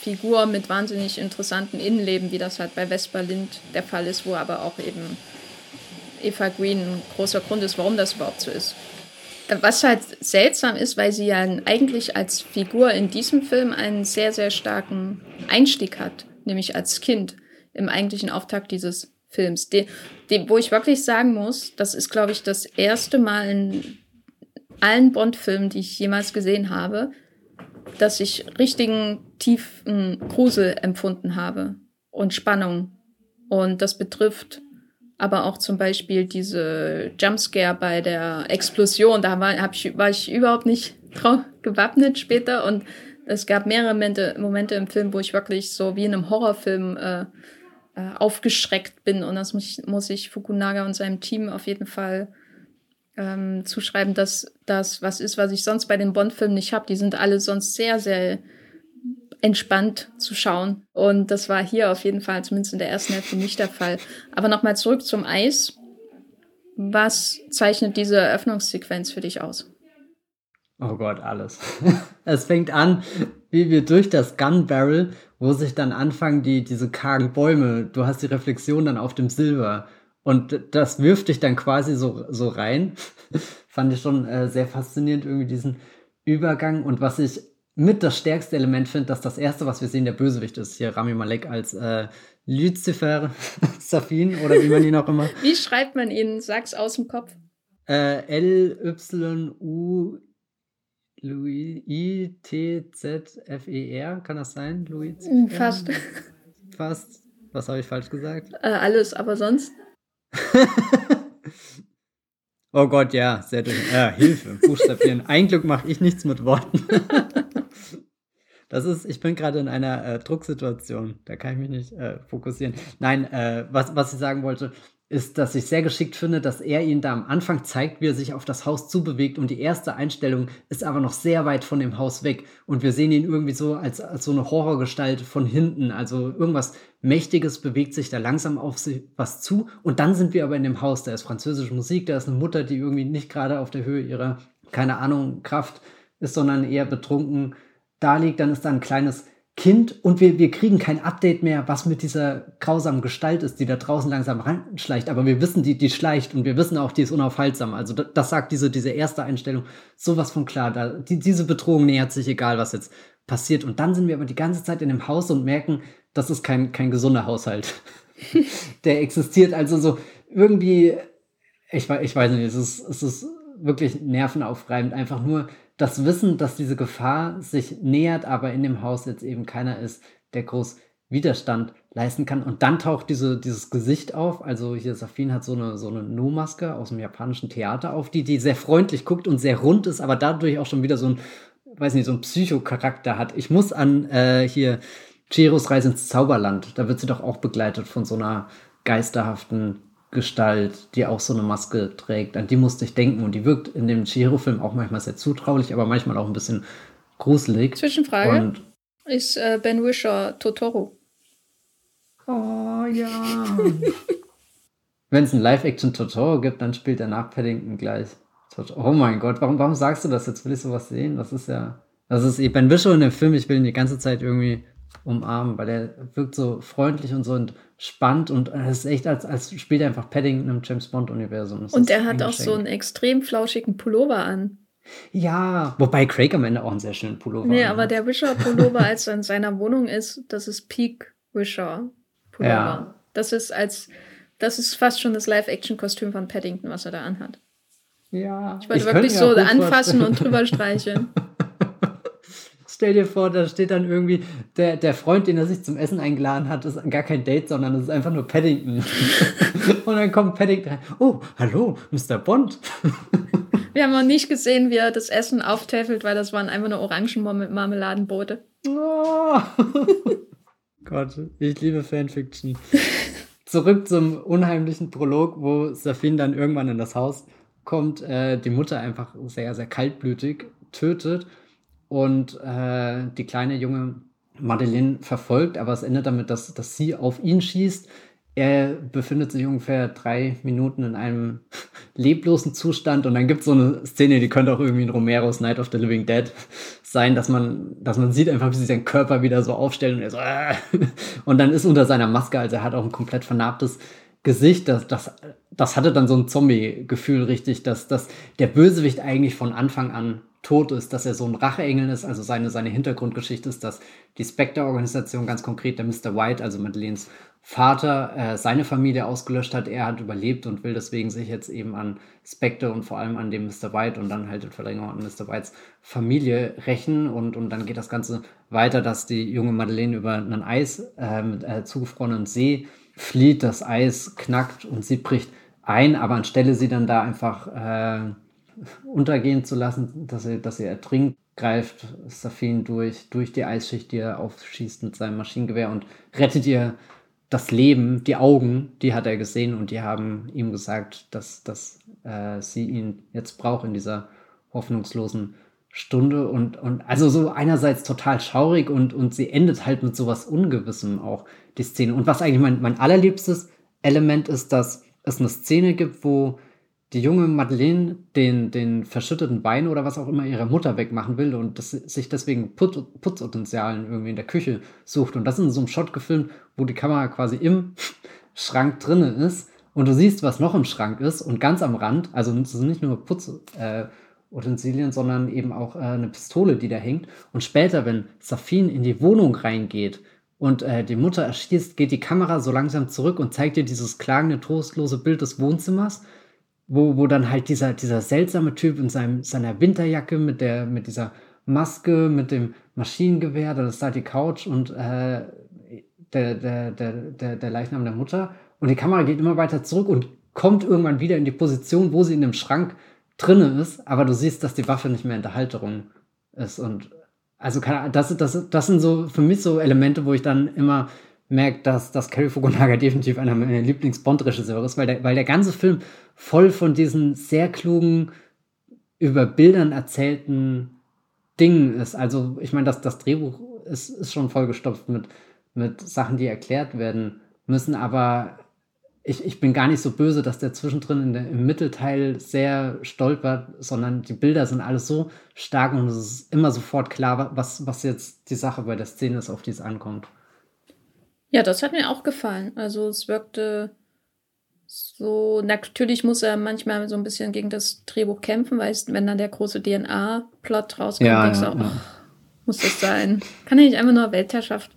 Figur mit wahnsinnig interessanten Innenleben, wie das halt bei Vespa Lind der Fall ist, wo aber auch eben Eva Green ein großer Grund ist, warum das überhaupt so ist. was halt seltsam ist, weil sie ja eigentlich als Figur in diesem Film einen sehr, sehr starken Einstieg hat, nämlich als Kind im eigentlichen Auftakt dieses Films. Den, den, wo ich wirklich sagen muss, das ist, glaube ich, das erste Mal in allen Bond-Filmen, die ich jemals gesehen habe, dass ich richtigen tiefen Grusel empfunden habe und Spannung. Und das betrifft aber auch zum Beispiel diese Jumpscare bei der Explosion. Da war, hab ich, war ich überhaupt nicht drauf gewappnet später und es gab mehrere Momente, Momente im Film, wo ich wirklich so wie in einem Horrorfilm äh, äh, aufgeschreckt bin und das muss ich, muss ich Fukunaga und seinem Team auf jeden Fall ähm, zuschreiben, dass das was ist, was ich sonst bei den Bond-Filmen nicht habe. Die sind alle sonst sehr, sehr entspannt zu schauen. Und das war hier auf jeden Fall, zumindest in der ersten Hälfte, nicht der Fall. Aber nochmal zurück zum Eis. Was zeichnet diese Eröffnungssequenz für dich aus? Oh Gott, alles. es fängt an, wie wir durch das Gun Barrel, wo sich dann anfangen, die, diese kargen Bäume, du hast die Reflexion dann auf dem Silber. Und das wirft dich dann quasi so, so rein. Fand ich schon äh, sehr faszinierend, irgendwie diesen Übergang. Und was ich mit das stärkste Element finde, dass das erste, was wir sehen, der Bösewicht ist. Hier Rami Malek als äh, Lucifer Safin oder wie man ihn auch immer. Wie schreibt man ihn? Sag's aus dem Kopf. Äh, L-Y-U I-T-Z-F-E-R, kann das sein? Louis? Fast. Fast. Was habe ich falsch gesagt? Äh, alles, aber sonst? oh Gott, ja, sehr dünn. Äh, Hilfe, Buchstabieren. Ein Glück mache ich nichts mit Worten. das ist, ich bin gerade in einer äh, Drucksituation. Da kann ich mich nicht äh, fokussieren. Nein, äh, was, was ich sagen wollte, ist, dass ich sehr geschickt finde, dass er ihn da am Anfang zeigt, wie er sich auf das Haus zubewegt. Und die erste Einstellung ist aber noch sehr weit von dem Haus weg. Und wir sehen ihn irgendwie so als, als so eine Horrorgestalt von hinten, also irgendwas Mächtiges bewegt sich da langsam auf was zu. Und dann sind wir aber in dem Haus, da ist französische Musik, da ist eine Mutter, die irgendwie nicht gerade auf der Höhe ihrer, keine Ahnung, Kraft ist, sondern eher betrunken da liegt, dann ist da ein kleines Kind und wir, wir kriegen kein Update mehr, was mit dieser grausamen Gestalt ist, die da draußen langsam reinschleicht. Aber wir wissen, die, die schleicht und wir wissen auch, die ist unaufhaltsam. Also das, das sagt diese, diese erste Einstellung sowas von klar. Da, die, diese Bedrohung nähert sich, egal was jetzt passiert. Und dann sind wir aber die ganze Zeit in dem Haus und merken, das ist kein, kein gesunder Haushalt. Der existiert also so irgendwie, ich, ich weiß nicht, es ist, es ist wirklich nervenaufreibend, einfach nur das Wissen, dass diese Gefahr sich nähert, aber in dem Haus jetzt eben keiner ist, der groß Widerstand leisten kann. Und dann taucht diese, dieses Gesicht auf. Also hier Safin hat so eine, so eine No-Maske aus dem japanischen Theater auf, die, die sehr freundlich guckt und sehr rund ist, aber dadurch auch schon wieder so ein, weiß nicht, so ein Psychocharakter hat. Ich muss an äh, hier Chiros Reise ins Zauberland. Da wird sie doch auch begleitet von so einer geisterhaften Gestalt, die auch so eine Maske trägt. An die musste ich denken und die wirkt in dem Chihiro-Film auch manchmal sehr zutraulich, aber manchmal auch ein bisschen gruselig. Zwischenfrage. Und ist äh, Ben Wisher Totoro? Oh ja. Wenn es ein Live-Action Totoro gibt, dann spielt er nach Paddington gleich. Oh mein Gott, warum, warum sagst du das? Jetzt will ich sowas sehen. Das ist ja. Das ist Ben Wisher in dem Film, ich will ihn die ganze Zeit irgendwie umarmen, weil er wirkt so freundlich und so entspannt und es ist echt, als, als spielt er einfach Paddington im James Bond-Universum. Und er hat auch so einen extrem flauschigen Pullover an. Ja, wobei Craig am Ende auch einen sehr schönen Pullover Nee, aber hat. der Wisher-Pullover, als er in seiner Wohnung ist, das ist Peak Wisher-Pullover. Ja. Das ist als, das ist fast schon das Live-Action-Kostüm von Paddington, was er da anhat. Ja. Ich wollte ich wirklich so anfassen und drüber streicheln. Stell dir vor, da steht dann irgendwie, der, der Freund, den er sich zum Essen eingeladen hat, ist gar kein Date, sondern es ist einfach nur Paddington. und dann kommt Paddington rein. Oh, hallo, Mr. Bond. Wir haben noch nicht gesehen, wie er das Essen auftäfelt, weil das waren einfach nur Orangenmarmeladenboote. Oh. Gott, ich liebe Fanfiction. Zurück zum unheimlichen Prolog, wo Safin dann irgendwann in das Haus kommt, äh, die Mutter einfach sehr, sehr kaltblütig tötet und äh, die kleine junge Madeleine verfolgt, aber es endet damit, dass, dass sie auf ihn schießt. Er befindet sich ungefähr drei Minuten in einem leblosen Zustand und dann gibt es so eine Szene, die könnte auch irgendwie in Romeros Night of the Living Dead sein, dass man, dass man sieht einfach, wie sie seinen Körper wieder so aufstellt und er so äh, und dann ist unter seiner Maske, also er hat auch ein komplett vernarbtes Gesicht, das, das das hatte dann so ein Zombie-Gefühl richtig, dass, dass der Bösewicht eigentlich von Anfang an tot ist, dass er so ein Racheengel ist. Also seine, seine Hintergrundgeschichte ist, dass die Spectre-Organisation, ganz konkret der Mr. White, also Madeleines Vater, äh, seine Familie ausgelöscht hat. Er hat überlebt und will deswegen sich jetzt eben an Spectre und vor allem an dem Mr. White und dann halt in Verlängerung an Mr. Whites Familie rächen. Und, und dann geht das Ganze weiter, dass die junge Madeleine über einen Eis, äh, mit, äh, zugefrorenen See flieht, das Eis knackt und sie bricht ein, aber anstelle sie dann da einfach äh, untergehen zu lassen, dass er, dass er ertrinkt, greift Safin durch, durch die Eisschicht, die er aufschießt mit seinem Maschinengewehr und rettet ihr das Leben, die Augen, die hat er gesehen und die haben ihm gesagt, dass, dass äh, sie ihn jetzt braucht in dieser hoffnungslosen Stunde und, und also so einerseits total schaurig und, und sie endet halt mit sowas Ungewissem auch, die Szene. Und was eigentlich mein, mein allerliebstes Element ist, dass es eine Szene gibt, wo die junge Madeleine den, den verschütteten Bein oder was auch immer ihrer Mutter wegmachen will und das, sich deswegen Put, Putzutensialen irgendwie in der Küche sucht. Und das ist in so einem Shot gefilmt, wo die Kamera quasi im Schrank drinne ist und du siehst, was noch im Schrank ist und ganz am Rand, also nicht nur Putzutensilien, äh, sondern eben auch äh, eine Pistole, die da hängt. Und später, wenn Safin in die Wohnung reingeht und äh, die Mutter erschießt, geht die Kamera so langsam zurück und zeigt dir dieses klagende, trostlose Bild des Wohnzimmers wo, wo dann halt dieser, dieser seltsame Typ in seinem, seiner Winterjacke mit, der, mit dieser Maske, mit dem Maschinengewehr, da ist da die Couch und äh, der, der, der, der, der Leichnam der Mutter. Und die Kamera geht immer weiter zurück und kommt irgendwann wieder in die Position, wo sie in dem Schrank drinne ist, aber du siehst, dass die Waffe nicht mehr in der Halterung ist. Und also das, das, das sind so für mich so Elemente, wo ich dann immer merkt, dass, dass Cary Fukunaga definitiv einer meiner Lieblings-Bond-Regisseure ist, weil der, weil der ganze Film voll von diesen sehr klugen, über Bildern erzählten Dingen ist. Also, ich meine, das, das Drehbuch ist, ist schon vollgestopft mit, mit Sachen, die erklärt werden müssen, aber ich, ich bin gar nicht so böse, dass der zwischendrin der, im Mittelteil sehr stolpert, sondern die Bilder sind alles so stark und es ist immer sofort klar, was, was jetzt die Sache bei der Szene ist, auf die es ankommt. Ja, das hat mir auch gefallen. Also es wirkte so, natürlich muss er manchmal so ein bisschen gegen das Drehbuch kämpfen, weil es, wenn dann der große DNA-Plot rauskommt, ja, denkst du, ja, oh, muss das sein? Kann er nicht einfach nur Weltherrschaft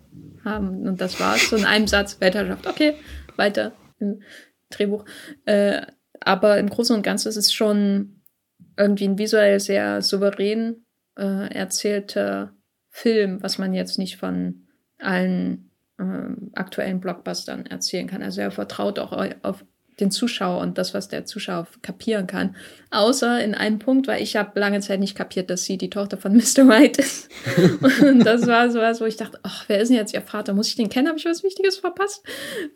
haben? Und das war's, so in einem Satz, Weltherrschaft, okay, weiter im Drehbuch. Äh, aber im Großen und Ganzen ist es schon irgendwie ein visuell sehr souverän äh, erzählter Film, was man jetzt nicht von allen ähm, aktuellen Blockbustern erzählen kann. Also er vertraut auch auf den Zuschauer und das, was der Zuschauer kapieren kann. Außer in einem Punkt, weil ich habe lange Zeit nicht kapiert, dass sie die Tochter von Mr. White ist. und das war so was, wo ich dachte, ach, wer ist denn jetzt ihr Vater? Muss ich den kennen? Habe ich was Wichtiges verpasst?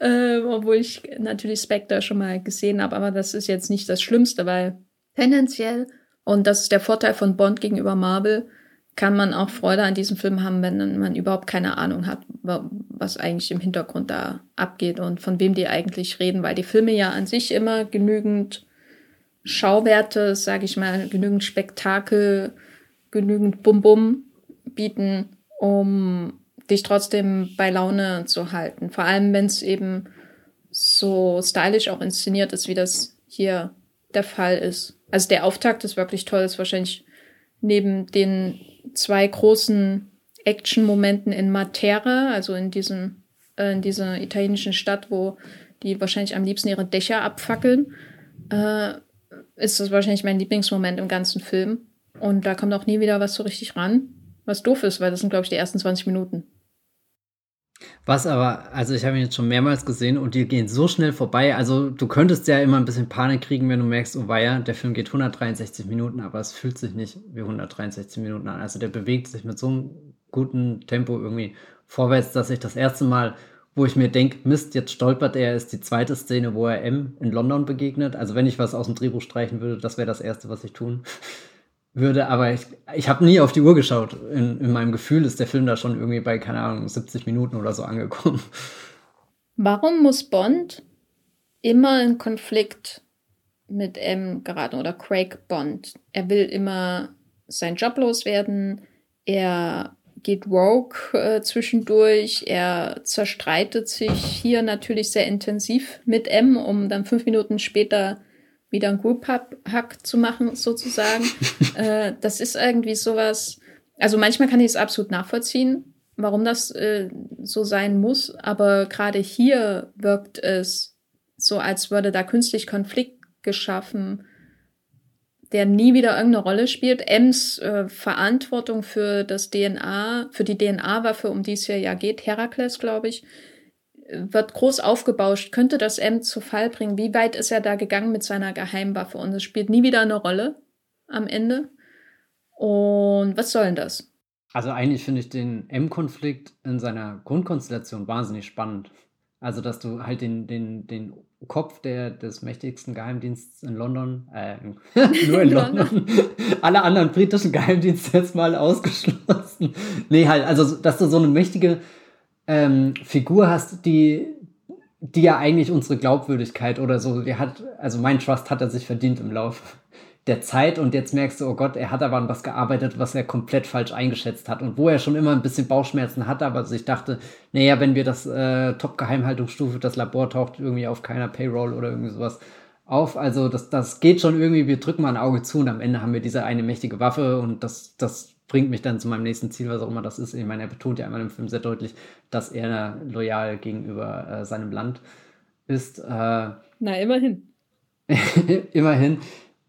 Äh, obwohl ich natürlich Spectre schon mal gesehen habe, aber das ist jetzt nicht das Schlimmste, weil tendenziell, und das ist der Vorteil von Bond gegenüber Marvel, kann man auch Freude an diesem Film haben, wenn man überhaupt keine Ahnung hat, was eigentlich im Hintergrund da abgeht und von wem die eigentlich reden, weil die Filme ja an sich immer genügend Schauwerte, sage ich mal, genügend Spektakel, genügend Bum-Bum bieten, um dich trotzdem bei Laune zu halten. Vor allem, wenn es eben so stylisch auch inszeniert ist, wie das hier der Fall ist. Also der Auftakt ist wirklich toll, ist wahrscheinlich neben den zwei großen Action-Momenten in Matera, also in diesem, äh, in dieser italienischen Stadt, wo die wahrscheinlich am liebsten ihre Dächer abfackeln, äh, ist das wahrscheinlich mein Lieblingsmoment im ganzen Film. Und da kommt auch nie wieder was so richtig ran, was doof ist, weil das sind, glaube ich, die ersten 20 Minuten. Was aber, also ich habe ihn jetzt schon mehrmals gesehen und die gehen so schnell vorbei. Also du könntest ja immer ein bisschen Panik kriegen, wenn du merkst, oh weia, der Film geht 163 Minuten, aber es fühlt sich nicht wie 163 Minuten an. Also der bewegt sich mit so einem guten Tempo irgendwie vorwärts, dass ich das erste Mal, wo ich mir denke, Mist, jetzt stolpert er, ist die zweite Szene, wo er M in London begegnet. Also wenn ich was aus dem Drehbuch streichen würde, das wäre das erste, was ich tun würde, aber ich, ich habe nie auf die Uhr geschaut. In, in meinem Gefühl ist der Film da schon irgendwie bei, keine Ahnung, 70 Minuten oder so angekommen. Warum muss Bond immer in Konflikt mit M geraten oder Craig Bond? Er will immer seinen Job loswerden. Er geht Rogue äh, zwischendurch. Er zerstreitet sich hier natürlich sehr intensiv mit M, um dann fünf Minuten später wieder ein Group-Hack zu machen, sozusagen. äh, das ist irgendwie sowas. Also manchmal kann ich es absolut nachvollziehen, warum das äh, so sein muss, aber gerade hier wirkt es so, als würde da künstlich Konflikt geschaffen der nie wieder irgendeine Rolle spielt. Ems äh, Verantwortung für das DNA, für die DNA-Waffe, um die es hier ja geht, Herakles, glaube ich, wird groß aufgebauscht. Könnte das M zu Fall bringen? Wie weit ist er da gegangen mit seiner Geheimwaffe? Und es spielt nie wieder eine Rolle am Ende. Und was soll denn das? Also eigentlich finde ich den M-Konflikt in seiner Grundkonstellation wahnsinnig spannend. Also, dass du halt den, den, den Kopf der, des mächtigsten Geheimdienstes in London, äh, nur in London, alle anderen britischen Geheimdienste jetzt mal ausgeschlossen. Nee, halt, also, dass du so eine mächtige ähm, Figur hast, die, die ja eigentlich unsere Glaubwürdigkeit oder so, die hat, also mein Trust hat er sich verdient im Laufe der Zeit und jetzt merkst du, oh Gott, er hat aber an was gearbeitet, was er komplett falsch eingeschätzt hat und wo er schon immer ein bisschen Bauchschmerzen hatte, aber sich dachte, naja, wenn wir das äh, Top-Geheimhaltungsstufe, das Labor taucht irgendwie auf keiner Payroll oder irgendwie sowas auf, also das, das geht schon irgendwie, wir drücken mal ein Auge zu und am Ende haben wir diese eine mächtige Waffe und das, das bringt mich dann zu meinem nächsten Ziel, was auch immer das ist. Ich meine, er betont ja einmal im Film sehr deutlich, dass er loyal gegenüber äh, seinem Land ist. Äh, Na, immerhin. immerhin.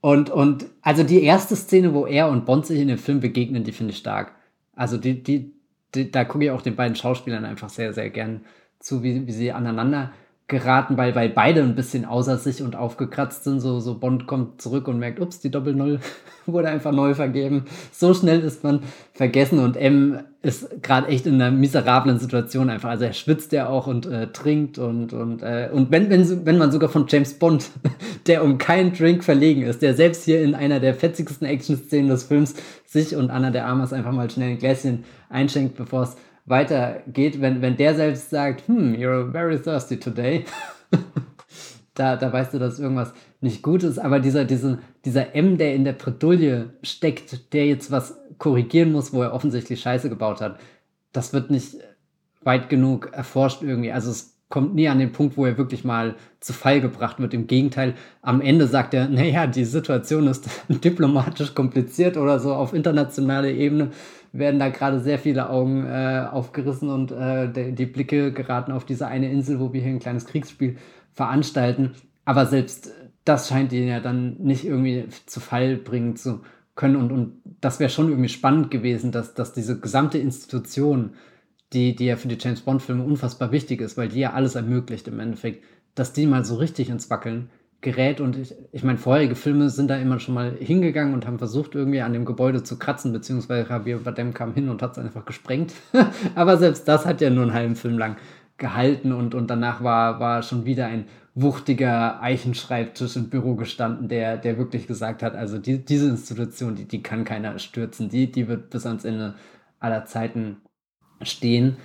Und, und also die erste Szene, wo er und Bond sich in dem Film begegnen, die finde ich stark. Also die, die, die da gucke ich auch den beiden Schauspielern einfach sehr, sehr gern zu, wie, wie sie aneinander geraten, weil, weil beide ein bisschen außer sich und aufgekratzt sind. So, so Bond kommt zurück und merkt, ups, die Doppel-Null wurde einfach neu vergeben. So schnell ist man vergessen und M ist gerade echt in einer miserablen Situation einfach. Also er schwitzt ja auch und äh, trinkt und, und, äh, und wenn, wenn, wenn man sogar von James Bond, der um keinen Drink verlegen ist, der selbst hier in einer der fetzigsten Action-Szenen des Films sich und Anna der Armas einfach mal schnell ein Gläschen einschenkt, bevor es weitergeht, wenn, wenn der selbst sagt, hm, you're very thirsty today, da, da weißt du, dass irgendwas nicht gut ist, aber dieser, diese, dieser M, der in der Bredouille steckt, der jetzt was korrigieren muss, wo er offensichtlich Scheiße gebaut hat, das wird nicht weit genug erforscht irgendwie. Also es kommt nie an den Punkt, wo er wirklich mal zu Fall gebracht wird. Im Gegenteil, am Ende sagt er, naja, die Situation ist diplomatisch kompliziert oder so auf internationaler Ebene werden da gerade sehr viele Augen äh, aufgerissen und äh, de, die Blicke geraten auf diese eine Insel, wo wir hier ein kleines Kriegsspiel veranstalten. Aber selbst das scheint ihn ja dann nicht irgendwie zu Fall bringen zu können. Und, und das wäre schon irgendwie spannend gewesen, dass, dass diese gesamte Institution, die, die ja für die James Bond-Filme unfassbar wichtig ist, weil die ja alles ermöglicht im Endeffekt, dass die mal so richtig ins Wackeln gerät. Und ich, ich meine, vorherige Filme sind da immer schon mal hingegangen und haben versucht, irgendwie an dem Gebäude zu kratzen, beziehungsweise Javier Bardem kam hin und hat es einfach gesprengt. Aber selbst das hat ja nur einen halben Film lang gehalten und, und danach war, war schon wieder ein wuchtiger Eichenschreibtisch im Büro gestanden, der, der wirklich gesagt hat, also die, diese Institution, die, die kann keiner stürzen, die, die wird bis ans Ende aller Zeiten stehen.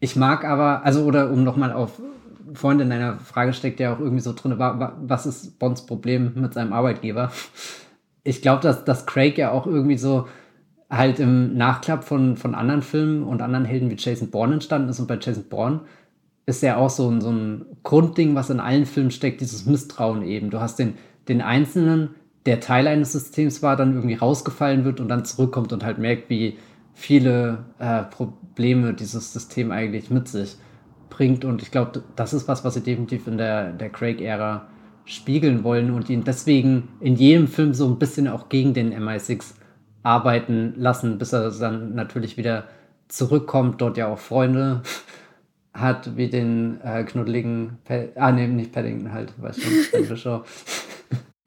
Ich mag aber, also oder um nochmal auf vorhin in deiner Frage steckt ja auch irgendwie so drin, was ist Bonds Problem mit seinem Arbeitgeber? Ich glaube, dass, dass Craig ja auch irgendwie so halt im Nachklapp von, von anderen Filmen und anderen Helden wie Jason Bourne entstanden ist. Und bei Jason Bourne ist ja auch so ein, so ein Grundding, was in allen Filmen steckt, dieses Misstrauen eben. Du hast den, den Einzelnen, der Teil eines Systems war, dann irgendwie rausgefallen wird und dann zurückkommt und halt merkt, wie viele äh, Probleme dieses System eigentlich mit sich bringt. Und ich glaube, das ist was, was sie definitiv in der, der Craig-Ära spiegeln wollen und ihn deswegen in jedem Film so ein bisschen auch gegen den MI6 arbeiten lassen, bis er dann natürlich wieder zurückkommt, dort ja auch Freunde hat, wie den äh, knuddeligen, Pad ah ne, nicht Paddington halt, weißt du,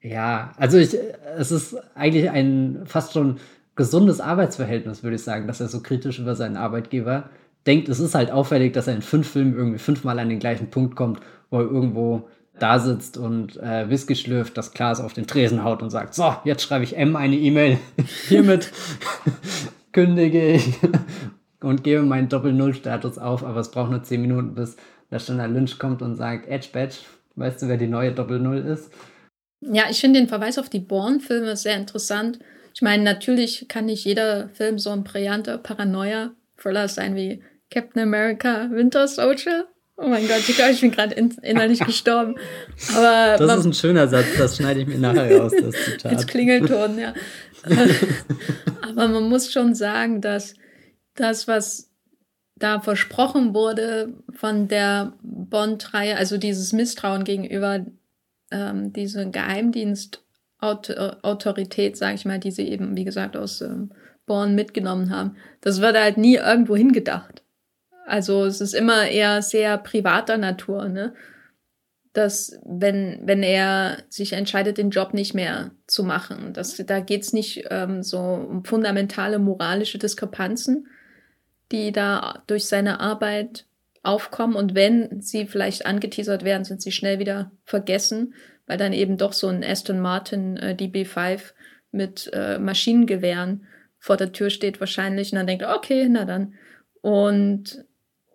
ja, also ich, es ist eigentlich ein fast schon gesundes Arbeitsverhältnis, würde ich sagen, dass er so kritisch über seinen Arbeitgeber denkt, es ist halt auffällig, dass er in fünf Filmen irgendwie fünfmal an den gleichen Punkt kommt, wo er irgendwo da sitzt und äh, Whisky schlürft, das Glas auf den Tresen haut und sagt, so, jetzt schreibe ich M eine E-Mail, hiermit kündige ich und gebe meinen Doppel-Null-Status auf, aber es braucht nur zehn Minuten, bis der Standard Lynch kommt und sagt, Edge Badge, weißt du, wer die neue Doppel-Null ist? Ja, ich finde den Verweis auf die Bourne-Filme sehr interessant. Ich meine, natürlich kann nicht jeder Film so ein brillanter Paranoia Thriller sein wie Captain America Winter Soldier. Oh mein Gott, ich glaube, ich bin gerade in, innerlich gestorben. Aber das ist ein schöner Satz, das schneide ich mir nachher raus, das Zitat. Als Klingelton, ja. Aber man muss schon sagen, dass das, was da versprochen wurde von der Bond-Reihe, also dieses Misstrauen gegenüber ähm, diese Geheimdienstautorität, sage ich mal, die sie eben, wie gesagt, aus ähm, Born mitgenommen haben, das wird halt nie irgendwo hingedacht. Also es ist immer eher sehr privater Natur, ne? Dass wenn, wenn er sich entscheidet, den Job nicht mehr zu machen, dass, da geht's nicht ähm, so um fundamentale moralische Diskrepanzen, die da durch seine Arbeit aufkommen. Und wenn sie vielleicht angeteasert werden, sind sie schnell wieder vergessen, weil dann eben doch so ein Aston Martin äh, DB5 mit äh, Maschinengewehren vor der Tür steht wahrscheinlich und dann denkt, okay, na dann. Und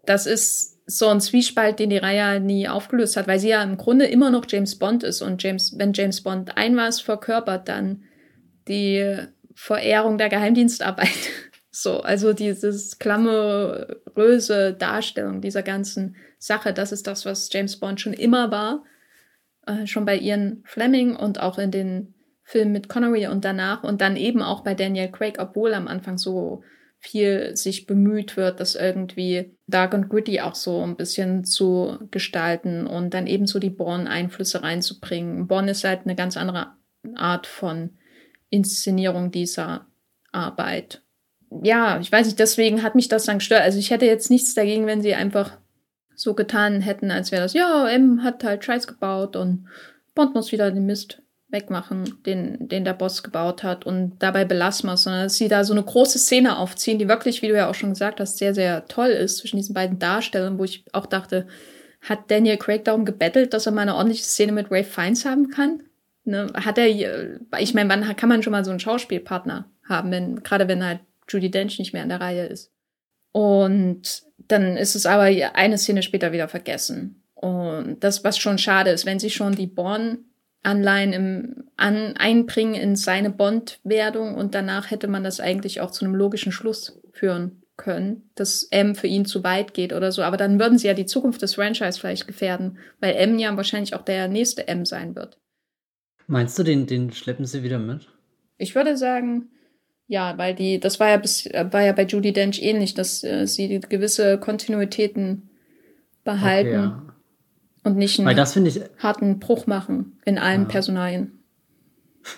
das ist so ein Zwiespalt, den die Reihe nie aufgelöst hat, weil sie ja im Grunde immer noch James Bond ist und James, wenn James Bond ein was verkörpert, dann die Verehrung der Geheimdienstarbeit. So, also dieses klammeröse Darstellung dieser ganzen Sache, das ist das, was James Bond schon immer war, äh, schon bei Ian Fleming und auch in den Filmen mit Connery und danach und dann eben auch bei Daniel Craig, obwohl am Anfang so viel sich bemüht wird, das irgendwie dark und gritty auch so ein bisschen zu gestalten und dann eben so die Born-Einflüsse reinzubringen. Born ist halt eine ganz andere Art von Inszenierung dieser Arbeit. Ja, ich weiß nicht, deswegen hat mich das dann gestört. Also ich hätte jetzt nichts dagegen, wenn sie einfach so getan hätten, als wäre das, ja, M hat halt Scheiß gebaut und Bond muss wieder den Mist wegmachen, den, den der Boss gebaut hat und dabei belassen wir sondern dass sie da so eine große Szene aufziehen, die wirklich, wie du ja auch schon gesagt hast, sehr, sehr toll ist zwischen diesen beiden Darstellern, wo ich auch dachte, hat Daniel Craig darum gebettelt, dass er mal eine ordentliche Szene mit Ray Fiennes haben kann? Ne? Hat er, ich meine, wann kann man schon mal so einen Schauspielpartner haben, wenn, gerade wenn halt Judy Dench nicht mehr in der Reihe ist? Und dann ist es aber eine Szene später wieder vergessen. Und das, was schon schade ist, wenn sie schon die Born Anleihen im, an, einbringen in seine Bond-Werdung und danach hätte man das eigentlich auch zu einem logischen Schluss führen können, dass M für ihn zu weit geht oder so. Aber dann würden sie ja die Zukunft des Franchise vielleicht gefährden, weil M ja wahrscheinlich auch der nächste M sein wird. Meinst du, den, den schleppen sie wieder mit? Ich würde sagen, ja, weil die, das war ja bis, war ja bei Judy Dench ähnlich, dass äh, sie gewisse Kontinuitäten behalten. Okay, ja und nicht einen ich, harten Bruch machen in allen ja. Personalien.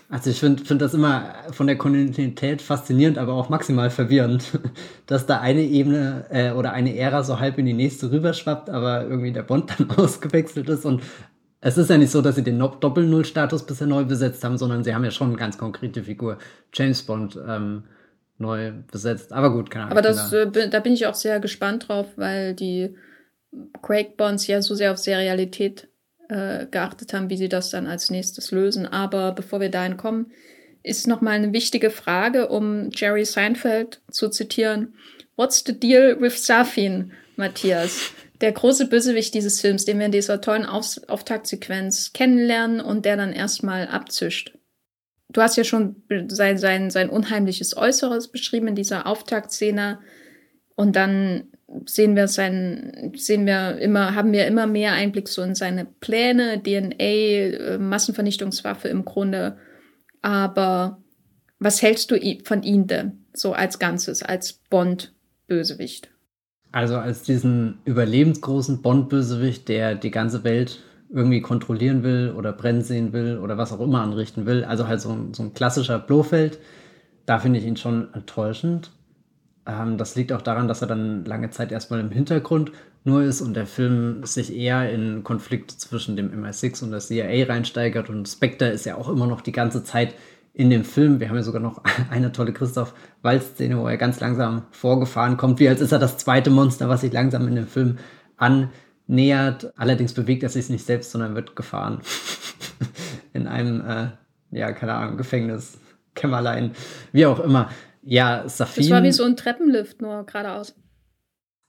Also ich finde find das immer von der Kontinuität faszinierend, aber auch maximal verwirrend, dass da eine Ebene äh, oder eine Ära so halb in die nächste rüberschwappt, aber irgendwie der Bond dann ausgewechselt ist und es ist ja nicht so, dass sie den Doppel-Null-Status bisher neu besetzt haben, sondern sie haben ja schon eine ganz konkrete Figur, James Bond, ähm, neu besetzt. Aber gut, keine Ahnung. Aber das, da. Äh, da bin ich auch sehr gespannt drauf, weil die Craig Bonds ja so sehr auf Serialität äh, geachtet haben, wie sie das dann als nächstes lösen. Aber bevor wir dahin kommen, ist nochmal eine wichtige Frage, um Jerry Seinfeld zu zitieren. What's the deal with Safin, Matthias? Der große Bösewicht dieses Films, den wir in dieser tollen Auf Auftaktsequenz kennenlernen und der dann erstmal abzischt. Du hast ja schon sein, sein, sein unheimliches Äußeres beschrieben in dieser Auftaktszene. Und dann sehen wir sein, sehen wir immer, haben wir immer mehr Einblick so in seine Pläne, DNA, äh, Massenvernichtungswaffe im Grunde. Aber was hältst du von ihm denn so als Ganzes, als Bond-Bösewicht? Also als diesen überlebensgroßen Bond-Bösewicht, der die ganze Welt irgendwie kontrollieren will oder brennen sehen will oder was auch immer anrichten will. Also halt so ein, so ein klassischer Blofeld. Da finde ich ihn schon enttäuschend. Ähm, das liegt auch daran, dass er dann lange Zeit erstmal im Hintergrund nur ist und der Film sich eher in Konflikte zwischen dem MI6 und der CIA reinsteigert und Spectre ist ja auch immer noch die ganze Zeit in dem Film. Wir haben ja sogar noch eine tolle Christoph Waltz-Szene, wo er ganz langsam vorgefahren kommt, wie als ist er das zweite Monster, was sich langsam in dem Film annähert. Allerdings bewegt er sich nicht selbst, sondern wird gefahren. in einem, äh, ja, keine Ahnung, Gefängnis, Kämmerlein, wie auch immer. Ja, Safin. Das war wie so ein Treppenlift, nur geradeaus.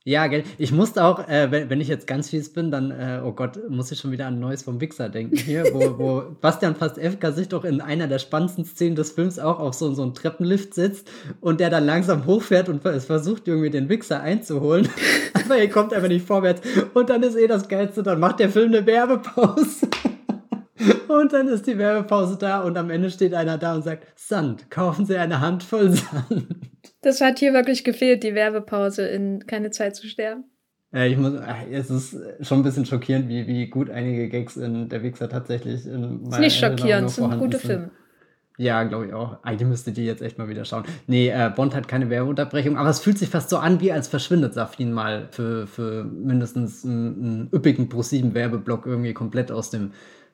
Ja, gell. Ich musste auch, äh, wenn, wenn ich jetzt ganz fies bin, dann, äh, oh Gott, muss ich schon wieder an Neues vom Wichser denken hier, wo, wo Bastian Pastewka sich doch in einer der spannendsten Szenen des Films auch auf so, so einen Treppenlift sitzt und der dann langsam hochfährt und es versucht irgendwie den Wichser einzuholen. Aber er kommt einfach nicht vorwärts. Und dann ist eh das Geilste, dann macht der Film eine Werbepause. Und dann ist die Werbepause da und am Ende steht einer da und sagt, Sand, kaufen Sie eine Handvoll Sand. Das hat hier wirklich gefehlt, die Werbepause in Keine Zeit zu sterben. Ja, ich muss, es ist schon ein bisschen schockierend, wie, wie gut einige Gags in Der Wichser tatsächlich in meiner Ist nicht schockierend, es sind gute Filme. Ja, glaube ich auch. Eigentlich müsste die jetzt echt mal wieder schauen. Nee, äh, Bond hat keine Werbeunterbrechung, aber es fühlt sich fast so an, wie als verschwindet Safin mal für, für mindestens einen, einen üppigen Pro-7-Werbeblock irgendwie komplett aus dem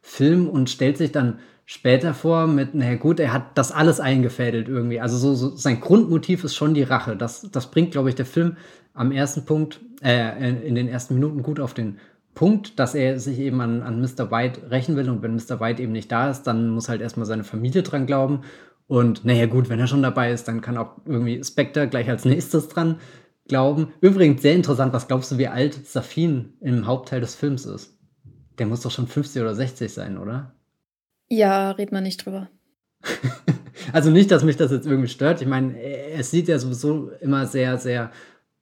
Film und stellt sich dann später vor mit, naja gut, er hat das alles eingefädelt irgendwie. Also so, so sein Grundmotiv ist schon die Rache. Das, das bringt, glaube ich, der Film am ersten Punkt, äh, in den ersten Minuten gut auf den Punkt, dass er sich eben an, an Mr. White rächen will und wenn Mr. White eben nicht da ist, dann muss halt erstmal seine Familie dran glauben. Und naja gut, wenn er schon dabei ist, dann kann auch irgendwie Spectre gleich als nächstes dran glauben. Übrigens sehr interessant, was glaubst du, wie alt Safin im Hauptteil des Films ist? Der muss doch schon 50 oder 60 sein, oder? Ja, red mal nicht drüber. also nicht, dass mich das jetzt irgendwie stört. Ich meine, es sieht ja sowieso immer sehr, sehr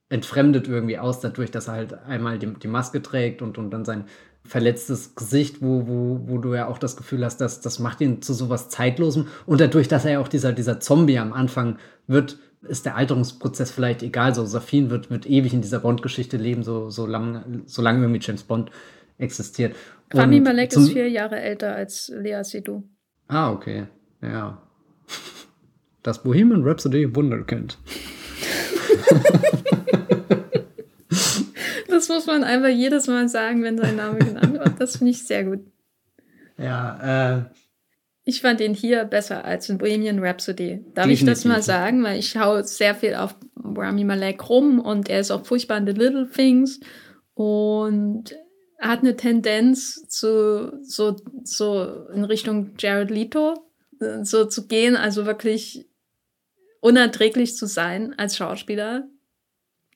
entfremdet irgendwie aus, dadurch, dass er halt einmal die, die Maske trägt und, und dann sein verletztes Gesicht, wo, wo, wo du ja auch das Gefühl hast, dass das macht ihn zu sowas Zeitlosem. Und dadurch, dass er ja auch dieser, dieser Zombie am Anfang wird, ist der Alterungsprozess vielleicht egal. So, Safin wird, wird ewig in dieser Bond-Geschichte leben, so, so lange so lang irgendwie James Bond existiert. Rami Malek ist vier Jahre älter als Lea Seydoux. Ah, okay. Ja. Das Bohemian Rhapsody Wunderkind. das muss man einfach jedes Mal sagen, wenn sein Name genannt wird. Das finde ich sehr gut. Ja, äh. Ich fand ihn hier besser als in Bohemian Rhapsody. Darf Definitiv. ich das mal sagen? Weil ich schaue sehr viel auf Rami Malek rum und er ist auch furchtbar in The Little Things. Und hat eine Tendenz zu so so in Richtung Jared Leto äh, so zu gehen, also wirklich unerträglich zu sein als Schauspieler.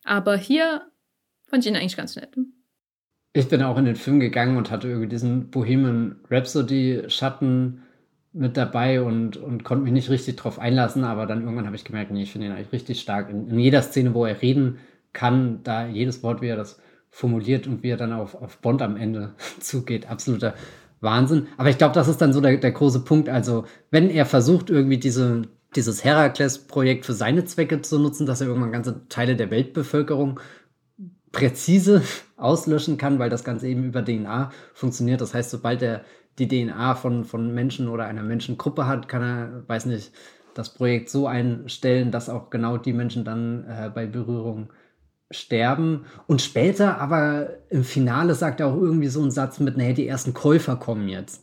Aber hier fand ich ihn eigentlich ganz nett. Ich bin auch in den Film gegangen und hatte irgendwie diesen Bohemian Rhapsody Schatten mit dabei und, und konnte mich nicht richtig drauf einlassen, aber dann irgendwann habe ich gemerkt, nee, ich finde ihn eigentlich richtig stark. In, in, jeder Szene, wo er reden kann, da jedes Wort, wie er das formuliert und wie er dann auf, auf Bond am Ende zugeht. Absoluter Wahnsinn. Aber ich glaube, das ist dann so der, der große Punkt. Also, wenn er versucht, irgendwie diese, dieses Herakles-Projekt für seine Zwecke zu nutzen, dass er irgendwann ganze Teile der Weltbevölkerung präzise auslöschen kann, weil das Ganze eben über DNA funktioniert. Das heißt, sobald er die DNA von, von Menschen oder einer Menschengruppe hat, kann er, weiß nicht, das Projekt so einstellen, dass auch genau die Menschen dann äh, bei Berührung sterben. Und später, aber im Finale sagt er auch irgendwie so einen Satz mit, naja, die ersten Käufer kommen jetzt.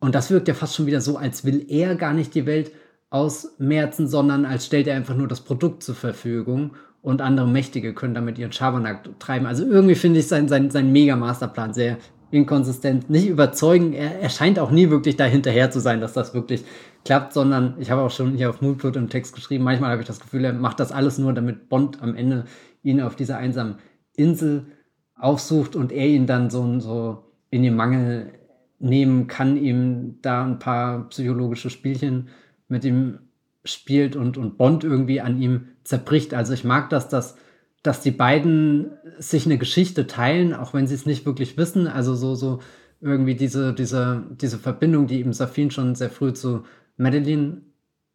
Und das wirkt ja fast schon wieder so, als will er gar nicht die Welt ausmerzen, sondern als stellt er einfach nur das Produkt zur Verfügung und andere Mächtige können damit ihren Schabernack treiben. Also irgendwie finde ich sein, sein, sein Mega-Masterplan sehr inkonsistent, nicht überzeugend. Er, er scheint auch nie wirklich dahinterher zu sein, dass das wirklich klappt, sondern ich habe auch schon hier auf Moodplot im Text geschrieben, manchmal habe ich das Gefühl, er macht das alles nur, damit Bond am Ende ihn auf dieser einsamen Insel aufsucht und er ihn dann so, so in den Mangel nehmen kann, ihm da ein paar psychologische Spielchen mit ihm spielt und, und Bond irgendwie an ihm zerbricht. Also ich mag das, dass, dass die beiden sich eine Geschichte teilen, auch wenn sie es nicht wirklich wissen. Also so, so irgendwie diese, diese, diese Verbindung, die eben Safin schon sehr früh zu Madeline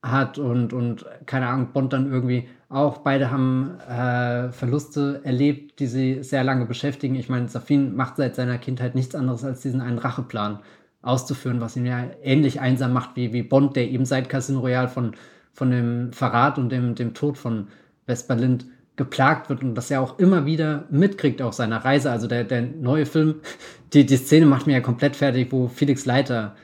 hat und, und keine Ahnung, Bond dann irgendwie auch. Beide haben äh, Verluste erlebt, die sie sehr lange beschäftigen. Ich meine, Safin macht seit seiner Kindheit nichts anderes, als diesen einen Racheplan auszuführen, was ihn ja ähnlich einsam macht wie, wie Bond, der eben seit Casino Royale von, von dem Verrat und dem, dem Tod von Vesper Lind geplagt wird und das er auch immer wieder mitkriegt auf seiner Reise. Also der, der neue Film, die, die Szene macht mir ja komplett fertig, wo Felix Leiter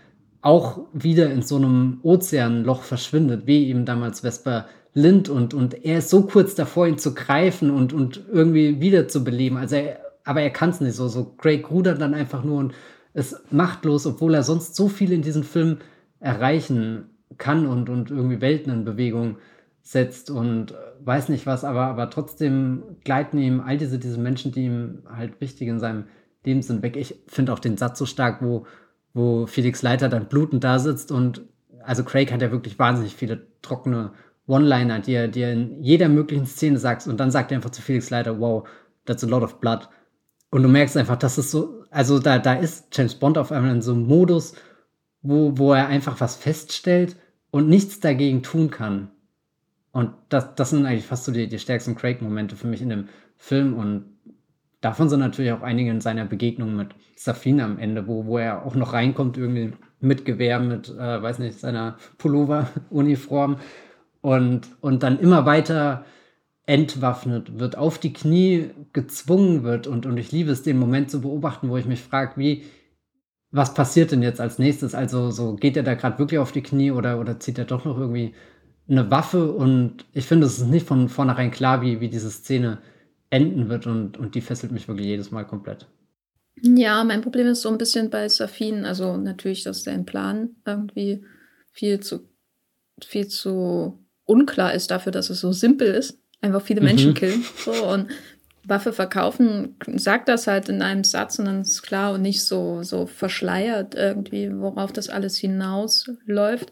auch wieder in so einem Ozeanloch verschwindet, wie eben damals Vesper Lind und, und er ist so kurz davor, ihn zu greifen und, und irgendwie wieder zu beleben. Also er, aber er kann es nicht so. So Craig rudert dann einfach nur und ist machtlos, obwohl er sonst so viel in diesem Film erreichen kann und, und irgendwie Welten in Bewegung setzt und weiß nicht was, aber, aber trotzdem gleiten ihm all diese, diese Menschen, die ihm halt wichtig in seinem Leben sind, weg. Ich finde auch den Satz so stark, wo, wo Felix Leiter dann blutend da sitzt und also Craig hat ja wirklich wahnsinnig viele trockene One-Liner, die er, die er in jeder möglichen Szene sagt und dann sagt er einfach zu Felix Leiter, wow, that's a lot of blood. Und du merkst einfach, dass es so, also da, da ist James Bond auf einmal in so einem Modus, wo, wo er einfach was feststellt und nichts dagegen tun kann. Und das, das sind eigentlich fast so die, die stärksten Craig-Momente für mich in dem Film. Und davon sind natürlich auch einige in seiner Begegnung mit Safine am Ende, wo, wo er auch noch reinkommt, irgendwie mit Gewehr, mit, äh, weiß nicht, seiner Pullover-Uniform und, und dann immer weiter entwaffnet wird, auf die Knie gezwungen wird. Und, und ich liebe es, den Moment zu beobachten, wo ich mich frage, wie, was passiert denn jetzt als nächstes? Also, so geht er da gerade wirklich auf die Knie oder, oder zieht er doch noch irgendwie eine Waffe? Und ich finde, es ist nicht von vornherein klar, wie, wie diese Szene enden wird und, und die fesselt mich wirklich jedes Mal komplett. Ja, mein Problem ist so ein bisschen bei Safin, also natürlich, dass der Plan irgendwie viel zu, viel zu unklar ist dafür, dass es so simpel ist einfach viele Menschen mhm. killen. So, und Waffe verkaufen sagt das halt in einem Satz und dann ist klar und nicht so, so verschleiert irgendwie, worauf das alles hinausläuft.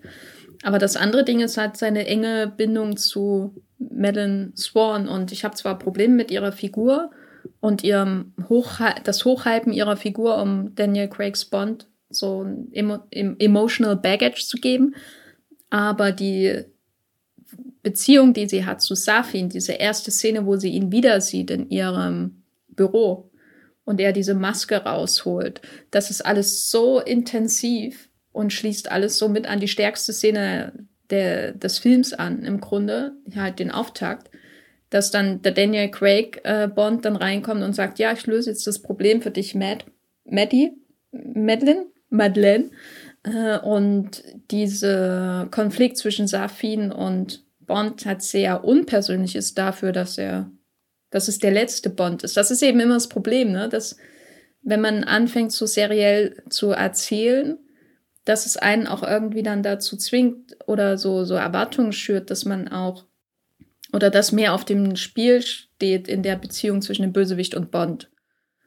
Aber das andere Ding ist halt seine enge Bindung zu Madeline Swan und ich habe zwar Probleme mit ihrer Figur und ihrem Hochhy das Hochhypen ihrer Figur, um Daniel Craig's Bond so ein emo emotional Baggage zu geben, aber die Beziehung, die sie hat zu Safin, diese erste Szene, wo sie ihn wieder sieht in ihrem Büro und er diese Maske rausholt, das ist alles so intensiv und schließt alles so mit an die stärkste Szene der, des Films an, im Grunde, halt den Auftakt, dass dann der Daniel Craig äh, Bond dann reinkommt und sagt, ja, ich löse jetzt das Problem für dich, Matt, Maddie, Madeline, Madeleine. Äh, und dieser Konflikt zwischen Safin und Bond hat sehr unpersönlich ist dafür, dass er, dass es der letzte Bond ist. Das ist eben immer das Problem, ne? dass wenn man anfängt, so seriell zu erzählen, dass es einen auch irgendwie dann dazu zwingt oder so, so Erwartungen schürt, dass man auch oder dass mehr auf dem Spiel steht in der Beziehung zwischen dem Bösewicht und Bond.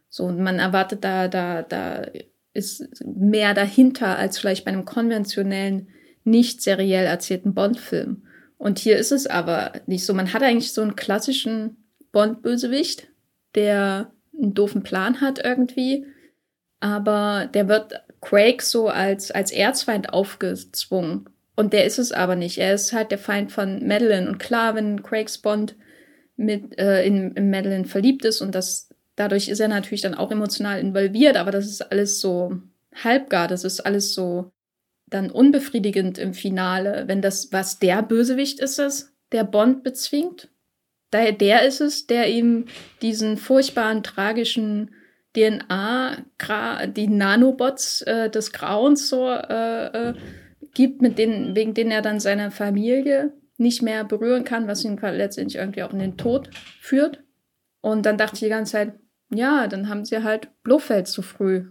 So, und man erwartet da, da, da ist mehr dahinter als vielleicht bei einem konventionellen, nicht seriell erzählten Bond-Film. Und hier ist es aber nicht so. Man hat eigentlich so einen klassischen Bond-Bösewicht, der einen doofen Plan hat irgendwie, aber der wird Craig so als, als Erzfeind aufgezwungen. Und der ist es aber nicht. Er ist halt der Feind von Madeline. Und klar, wenn Craigs Bond mit äh, in, in Madeline verliebt ist und das dadurch ist er natürlich dann auch emotional involviert, aber das ist alles so halbgar, das ist alles so dann unbefriedigend im Finale, wenn das, was der Bösewicht ist es, der Bond bezwingt. Daher der ist es, der ihm diesen furchtbaren, tragischen DNA, die Nanobots äh, des Grauens so äh, äh, gibt, mit denen, wegen denen er dann seine Familie nicht mehr berühren kann, was ihn letztendlich irgendwie auch in den Tod führt. Und dann dachte ich die ganze Zeit, ja, dann haben sie halt Blofeld zu früh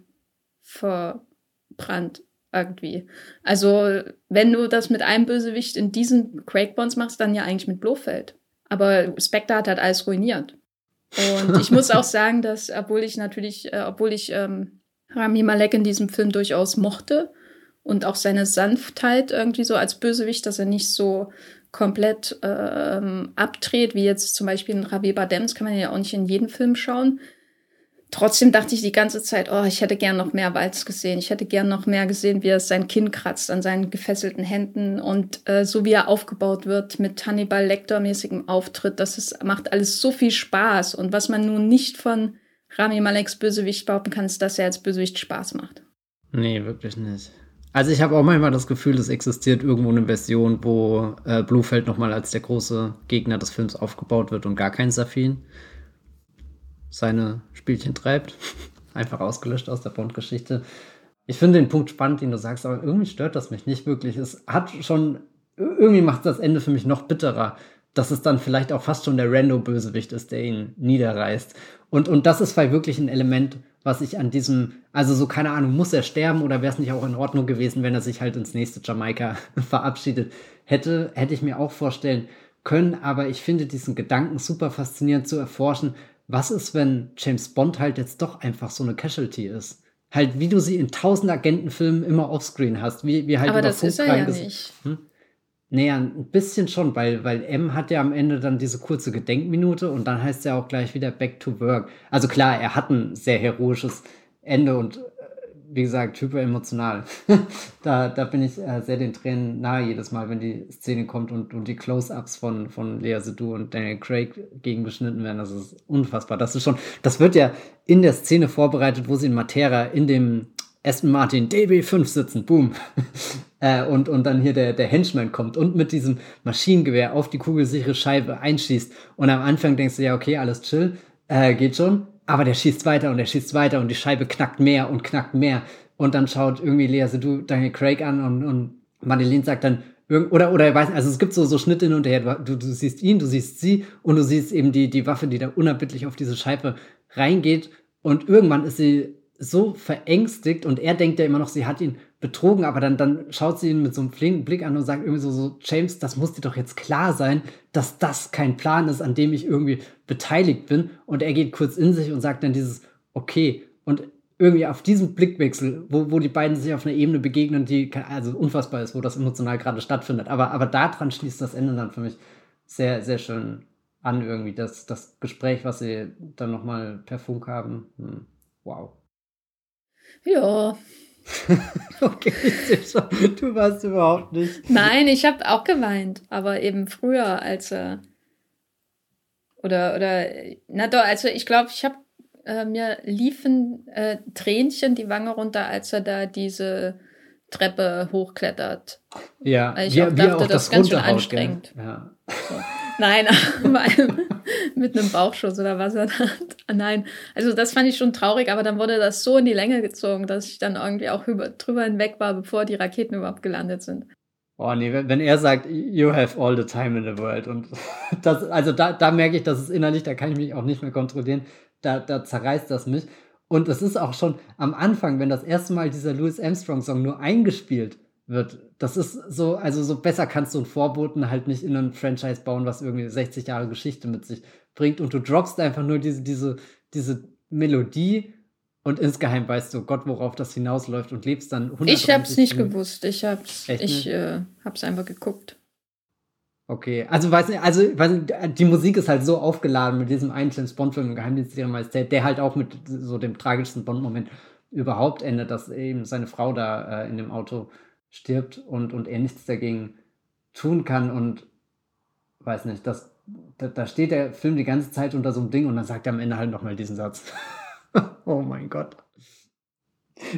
verbrannt irgendwie. Also, wenn du das mit einem Bösewicht in diesen Craig Bonds machst, dann ja eigentlich mit Blofeld. Aber Spectre hat halt alles ruiniert. Und ich muss auch sagen, dass, obwohl ich natürlich, äh, obwohl ich ähm, Rami Malek in diesem Film durchaus mochte und auch seine Sanftheit irgendwie so als Bösewicht, dass er nicht so komplett ähm, abdreht, wie jetzt zum Beispiel in Ravi Badem, das kann man ja auch nicht in jedem Film schauen. Trotzdem dachte ich die ganze Zeit, oh, ich hätte gern noch mehr Walz gesehen. Ich hätte gern noch mehr gesehen, wie er sein Kinn kratzt an seinen gefesselten Händen und äh, so wie er aufgebaut wird mit Hannibal Lecter-mäßigem Auftritt. Das ist, macht alles so viel Spaß. Und was man nun nicht von Rami Maleks Bösewicht behaupten kann, ist, dass er als Bösewicht Spaß macht. Nee, wirklich nicht. Also ich habe auch manchmal das Gefühl, es existiert irgendwo eine Version, wo äh, Blufeld nochmal als der große Gegner des Films aufgebaut wird und gar kein Safin seine Spielchen treibt. Einfach ausgelöscht aus der Bond-Geschichte. Ich finde den Punkt spannend, den du sagst, aber irgendwie stört das mich nicht wirklich. Es hat schon, irgendwie macht das Ende für mich noch bitterer, dass es dann vielleicht auch fast schon der Rando-Bösewicht ist, der ihn niederreißt. Und, und das ist vielleicht wirklich ein Element, was ich an diesem, also so keine Ahnung, muss er sterben oder wäre es nicht auch in Ordnung gewesen, wenn er sich halt ins nächste Jamaika verabschiedet hätte, hätte ich mir auch vorstellen können, aber ich finde diesen Gedanken super faszinierend zu erforschen. Was ist, wenn James Bond halt jetzt doch einfach so eine Casualty ist? Halt, wie du sie in tausend Agentenfilmen immer offscreen hast, wie, wie halt aber das ist er ja nicht. Hm? Naja, ein bisschen schon, weil, weil M hat ja am Ende dann diese kurze Gedenkminute und dann heißt ja auch gleich wieder Back to Work. Also klar, er hat ein sehr heroisches Ende und wie gesagt, hyper emotional. da, da bin ich äh, sehr den Tränen nahe jedes Mal, wenn die Szene kommt und, und die Close-Ups von, von Lea Seydoux und Daniel Craig gegengeschnitten werden. Das ist unfassbar. Das ist schon, das wird ja in der Szene vorbereitet, wo sie in Matera in dem Aston Martin DB5 sitzen, boom. äh, und, und dann hier der, der Henchman kommt und mit diesem Maschinengewehr auf die kugelsichere Scheibe einschießt. Und am Anfang denkst du, ja, okay, alles chill, äh, geht schon. Aber der schießt weiter und der schießt weiter und die Scheibe knackt mehr und knackt mehr. Und dann schaut irgendwie Lea du Daniel Craig an und, und Madeleine sagt dann, oder, oder, weiß nicht, also es gibt so, so Schnitte hin und her. Du, du siehst ihn, du siehst sie und du siehst eben die, die Waffe, die da unerbittlich auf diese Scheibe reingeht. Und irgendwann ist sie so verängstigt und er denkt ja immer noch, sie hat ihn betrogen, aber dann, dann schaut sie ihn mit so einem flinken Blick an und sagt irgendwie so, so, James, das muss dir doch jetzt klar sein, dass das kein Plan ist, an dem ich irgendwie beteiligt bin. Und er geht kurz in sich und sagt dann dieses, okay. Und irgendwie auf diesem Blickwechsel, wo, wo die beiden sich auf einer Ebene begegnen, die also unfassbar ist, wo das emotional gerade stattfindet. Aber, aber daran schließt das Ende dann für mich sehr, sehr schön an, irgendwie. Das, das Gespräch, was sie dann nochmal per Funk haben. Hm. Wow. Ja, okay, du warst überhaupt nicht. Nein, ich habe auch geweint, aber eben früher, als er. Oder, oder, na doch, also ich glaube, ich habe äh, mir liefen äh, Tränchen die Wange runter, als er da diese Treppe hochklettert. Ja, Weil ich wie, auch dachte, auch das, das ist ganz schön anstrengend. Ja. So. Nein, mit einem Bauchschuss oder was er hat. Nein, also das fand ich schon traurig, aber dann wurde das so in die Länge gezogen, dass ich dann irgendwie auch über, drüber hinweg war, bevor die Raketen überhaupt gelandet sind. Oh nee, wenn, er sagt, you have all the time in the world und das, also da, da merke ich, dass es innerlich, da kann ich mich auch nicht mehr kontrollieren, da, da zerreißt das mich. Und es ist auch schon am Anfang, wenn das erste Mal dieser Louis Armstrong Song nur eingespielt wird. Das ist so, also so besser kannst du einen Vorboten halt nicht in ein Franchise bauen, was irgendwie 60 Jahre Geschichte mit sich bringt und du droppst einfach nur diese, diese, diese Melodie und insgeheim weißt du Gott, worauf das hinausläuft und lebst dann 100 Ich hab's nicht Minuten. gewusst, ich hab's, Echt ich äh, hab's einfach geguckt. Okay, also weiß nicht, also weiß nicht, die Musik ist halt so aufgeladen mit diesem einen James Bond Film Geheimdienst ihrer Majestät, der halt auch mit so dem tragischsten Bond Moment überhaupt endet, dass eben seine Frau da äh, in dem Auto stirbt und, und er nichts dagegen tun kann und weiß nicht, das, da, da steht der Film die ganze Zeit unter so einem Ding und dann sagt er am Ende halt nochmal diesen Satz. oh mein Gott.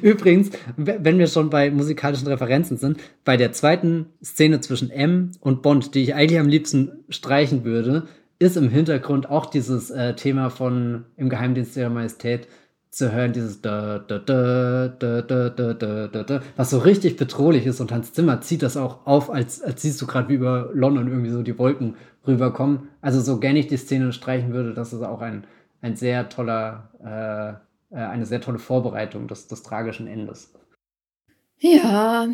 Übrigens, wenn wir schon bei musikalischen Referenzen sind, bei der zweiten Szene zwischen M und Bond, die ich eigentlich am liebsten streichen würde, ist im Hintergrund auch dieses äh, Thema von Im Geheimdienst der Majestät zu hören, dieses da, da, da, da, da, da, da, da, da, was so richtig bedrohlich ist und Hans Zimmer zieht das auch auf, als, als siehst du gerade, wie über London irgendwie so die Wolken rüberkommen. Also so gerne ich die Szene streichen würde, das ist auch ein, ein sehr toller, äh, äh, eine sehr tolle Vorbereitung des, des tragischen Endes. Ja.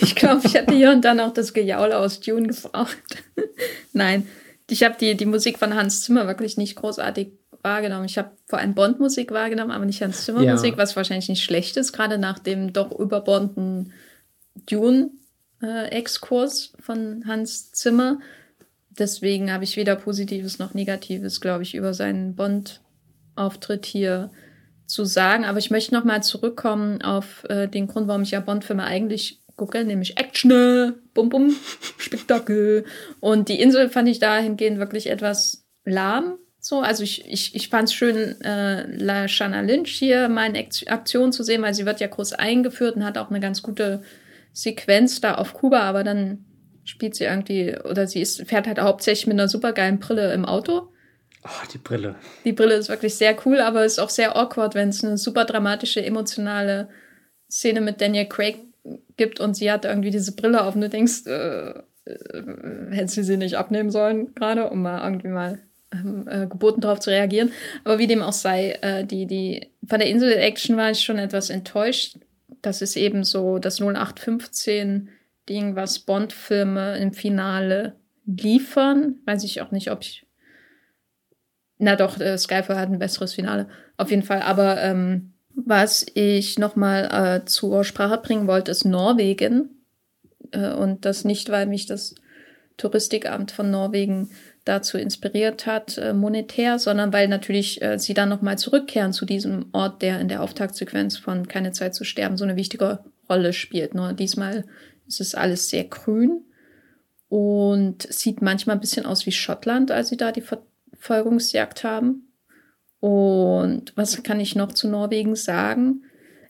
Ich glaube, ich hätte hier und dann auch das Gejaule aus Dune gebraucht. Nein, ich habe die, die Musik von Hans Zimmer wirklich nicht großartig wahrgenommen. Ich habe vor allem Bond-Musik wahrgenommen, aber nicht Hans Zimmer-Musik, ja. was wahrscheinlich nicht schlecht ist, gerade nach dem doch überbordenden Dune-Exkurs von Hans Zimmer. Deswegen habe ich weder Positives noch Negatives, glaube ich, über seinen Bond-Auftritt hier zu sagen. Aber ich möchte noch mal zurückkommen auf äh, den Grund, warum ich ja Bond-Filme eigentlich gucke, nämlich Action, Bum Bum, Spektakel. Und die Insel fand ich dahingehend wirklich etwas lahm. So, also ich, ich, ich fand es schön, äh, La Shana Lynch hier mal in Aktion zu sehen, weil sie wird ja groß eingeführt und hat auch eine ganz gute Sequenz da auf Kuba, aber dann spielt sie irgendwie, oder sie ist, fährt halt hauptsächlich mit einer supergeilen Brille im Auto. Oh, die Brille. Die Brille ist wirklich sehr cool, aber ist auch sehr awkward, wenn es eine super dramatische, emotionale Szene mit Daniel Craig gibt und sie hat irgendwie diese Brille auf und du denkst, äh, äh, hätte sie sie nicht abnehmen sollen gerade, um mal irgendwie mal äh, geboten darauf zu reagieren. Aber wie dem auch sei, äh, die, die, von der Insel-Action war ich schon etwas enttäuscht. Das ist eben so das 0815-Ding, was Bond-Filme im Finale liefern. Weiß ich auch nicht, ob ich. Na doch, äh, Skyfall hat ein besseres Finale. Auf jeden Fall. Aber ähm, was ich nochmal äh, zur Sprache bringen wollte, ist Norwegen. Äh, und das nicht, weil mich das Touristikamt von Norwegen dazu inspiriert hat, äh, monetär, sondern weil natürlich äh, sie dann nochmal zurückkehren zu diesem Ort, der in der Auftaktsequenz von Keine Zeit zu sterben so eine wichtige Rolle spielt. Nur diesmal ist es alles sehr grün und sieht manchmal ein bisschen aus wie Schottland, als sie da die Verfolgungsjagd haben. Und was kann ich noch zu Norwegen sagen?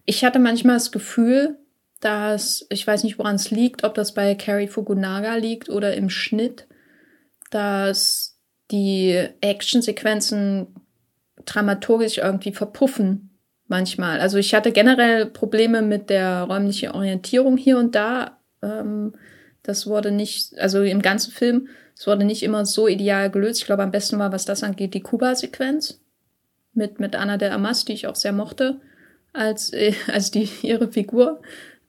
Ich hatte manchmal das Gefühl, dass, ich weiß nicht, woran es liegt, ob das bei Carrie Fukunaga liegt oder im Schnitt, dass die Actionsequenzen dramaturgisch irgendwie verpuffen manchmal. Also ich hatte generell Probleme mit der räumlichen Orientierung hier und da. Ähm, das wurde nicht, also im ganzen Film, es wurde nicht immer so ideal gelöst. Ich glaube, am besten war, was das angeht, die Kuba-Sequenz mit, mit Anna de Amas, die ich auch sehr mochte, als, äh, als die, ihre Figur.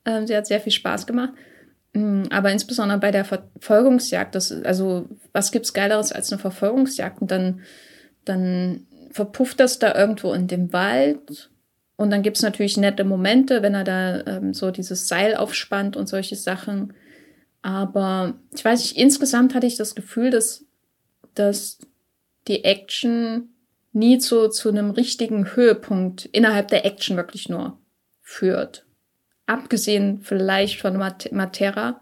Ähm, sie hat sehr viel Spaß gemacht. Mm, aber insbesondere bei der Verfolgungsjagd, das, also was gibt's Geileres als eine Verfolgungsjagd? Und dann, dann verpufft das da irgendwo in dem Wald. Und dann gibt's natürlich nette Momente, wenn er da ähm, so dieses Seil aufspannt und solche Sachen. Aber ich weiß nicht, insgesamt hatte ich das Gefühl, dass, dass die Action nie zu, zu einem richtigen Höhepunkt innerhalb der Action wirklich nur führt abgesehen vielleicht von Matera,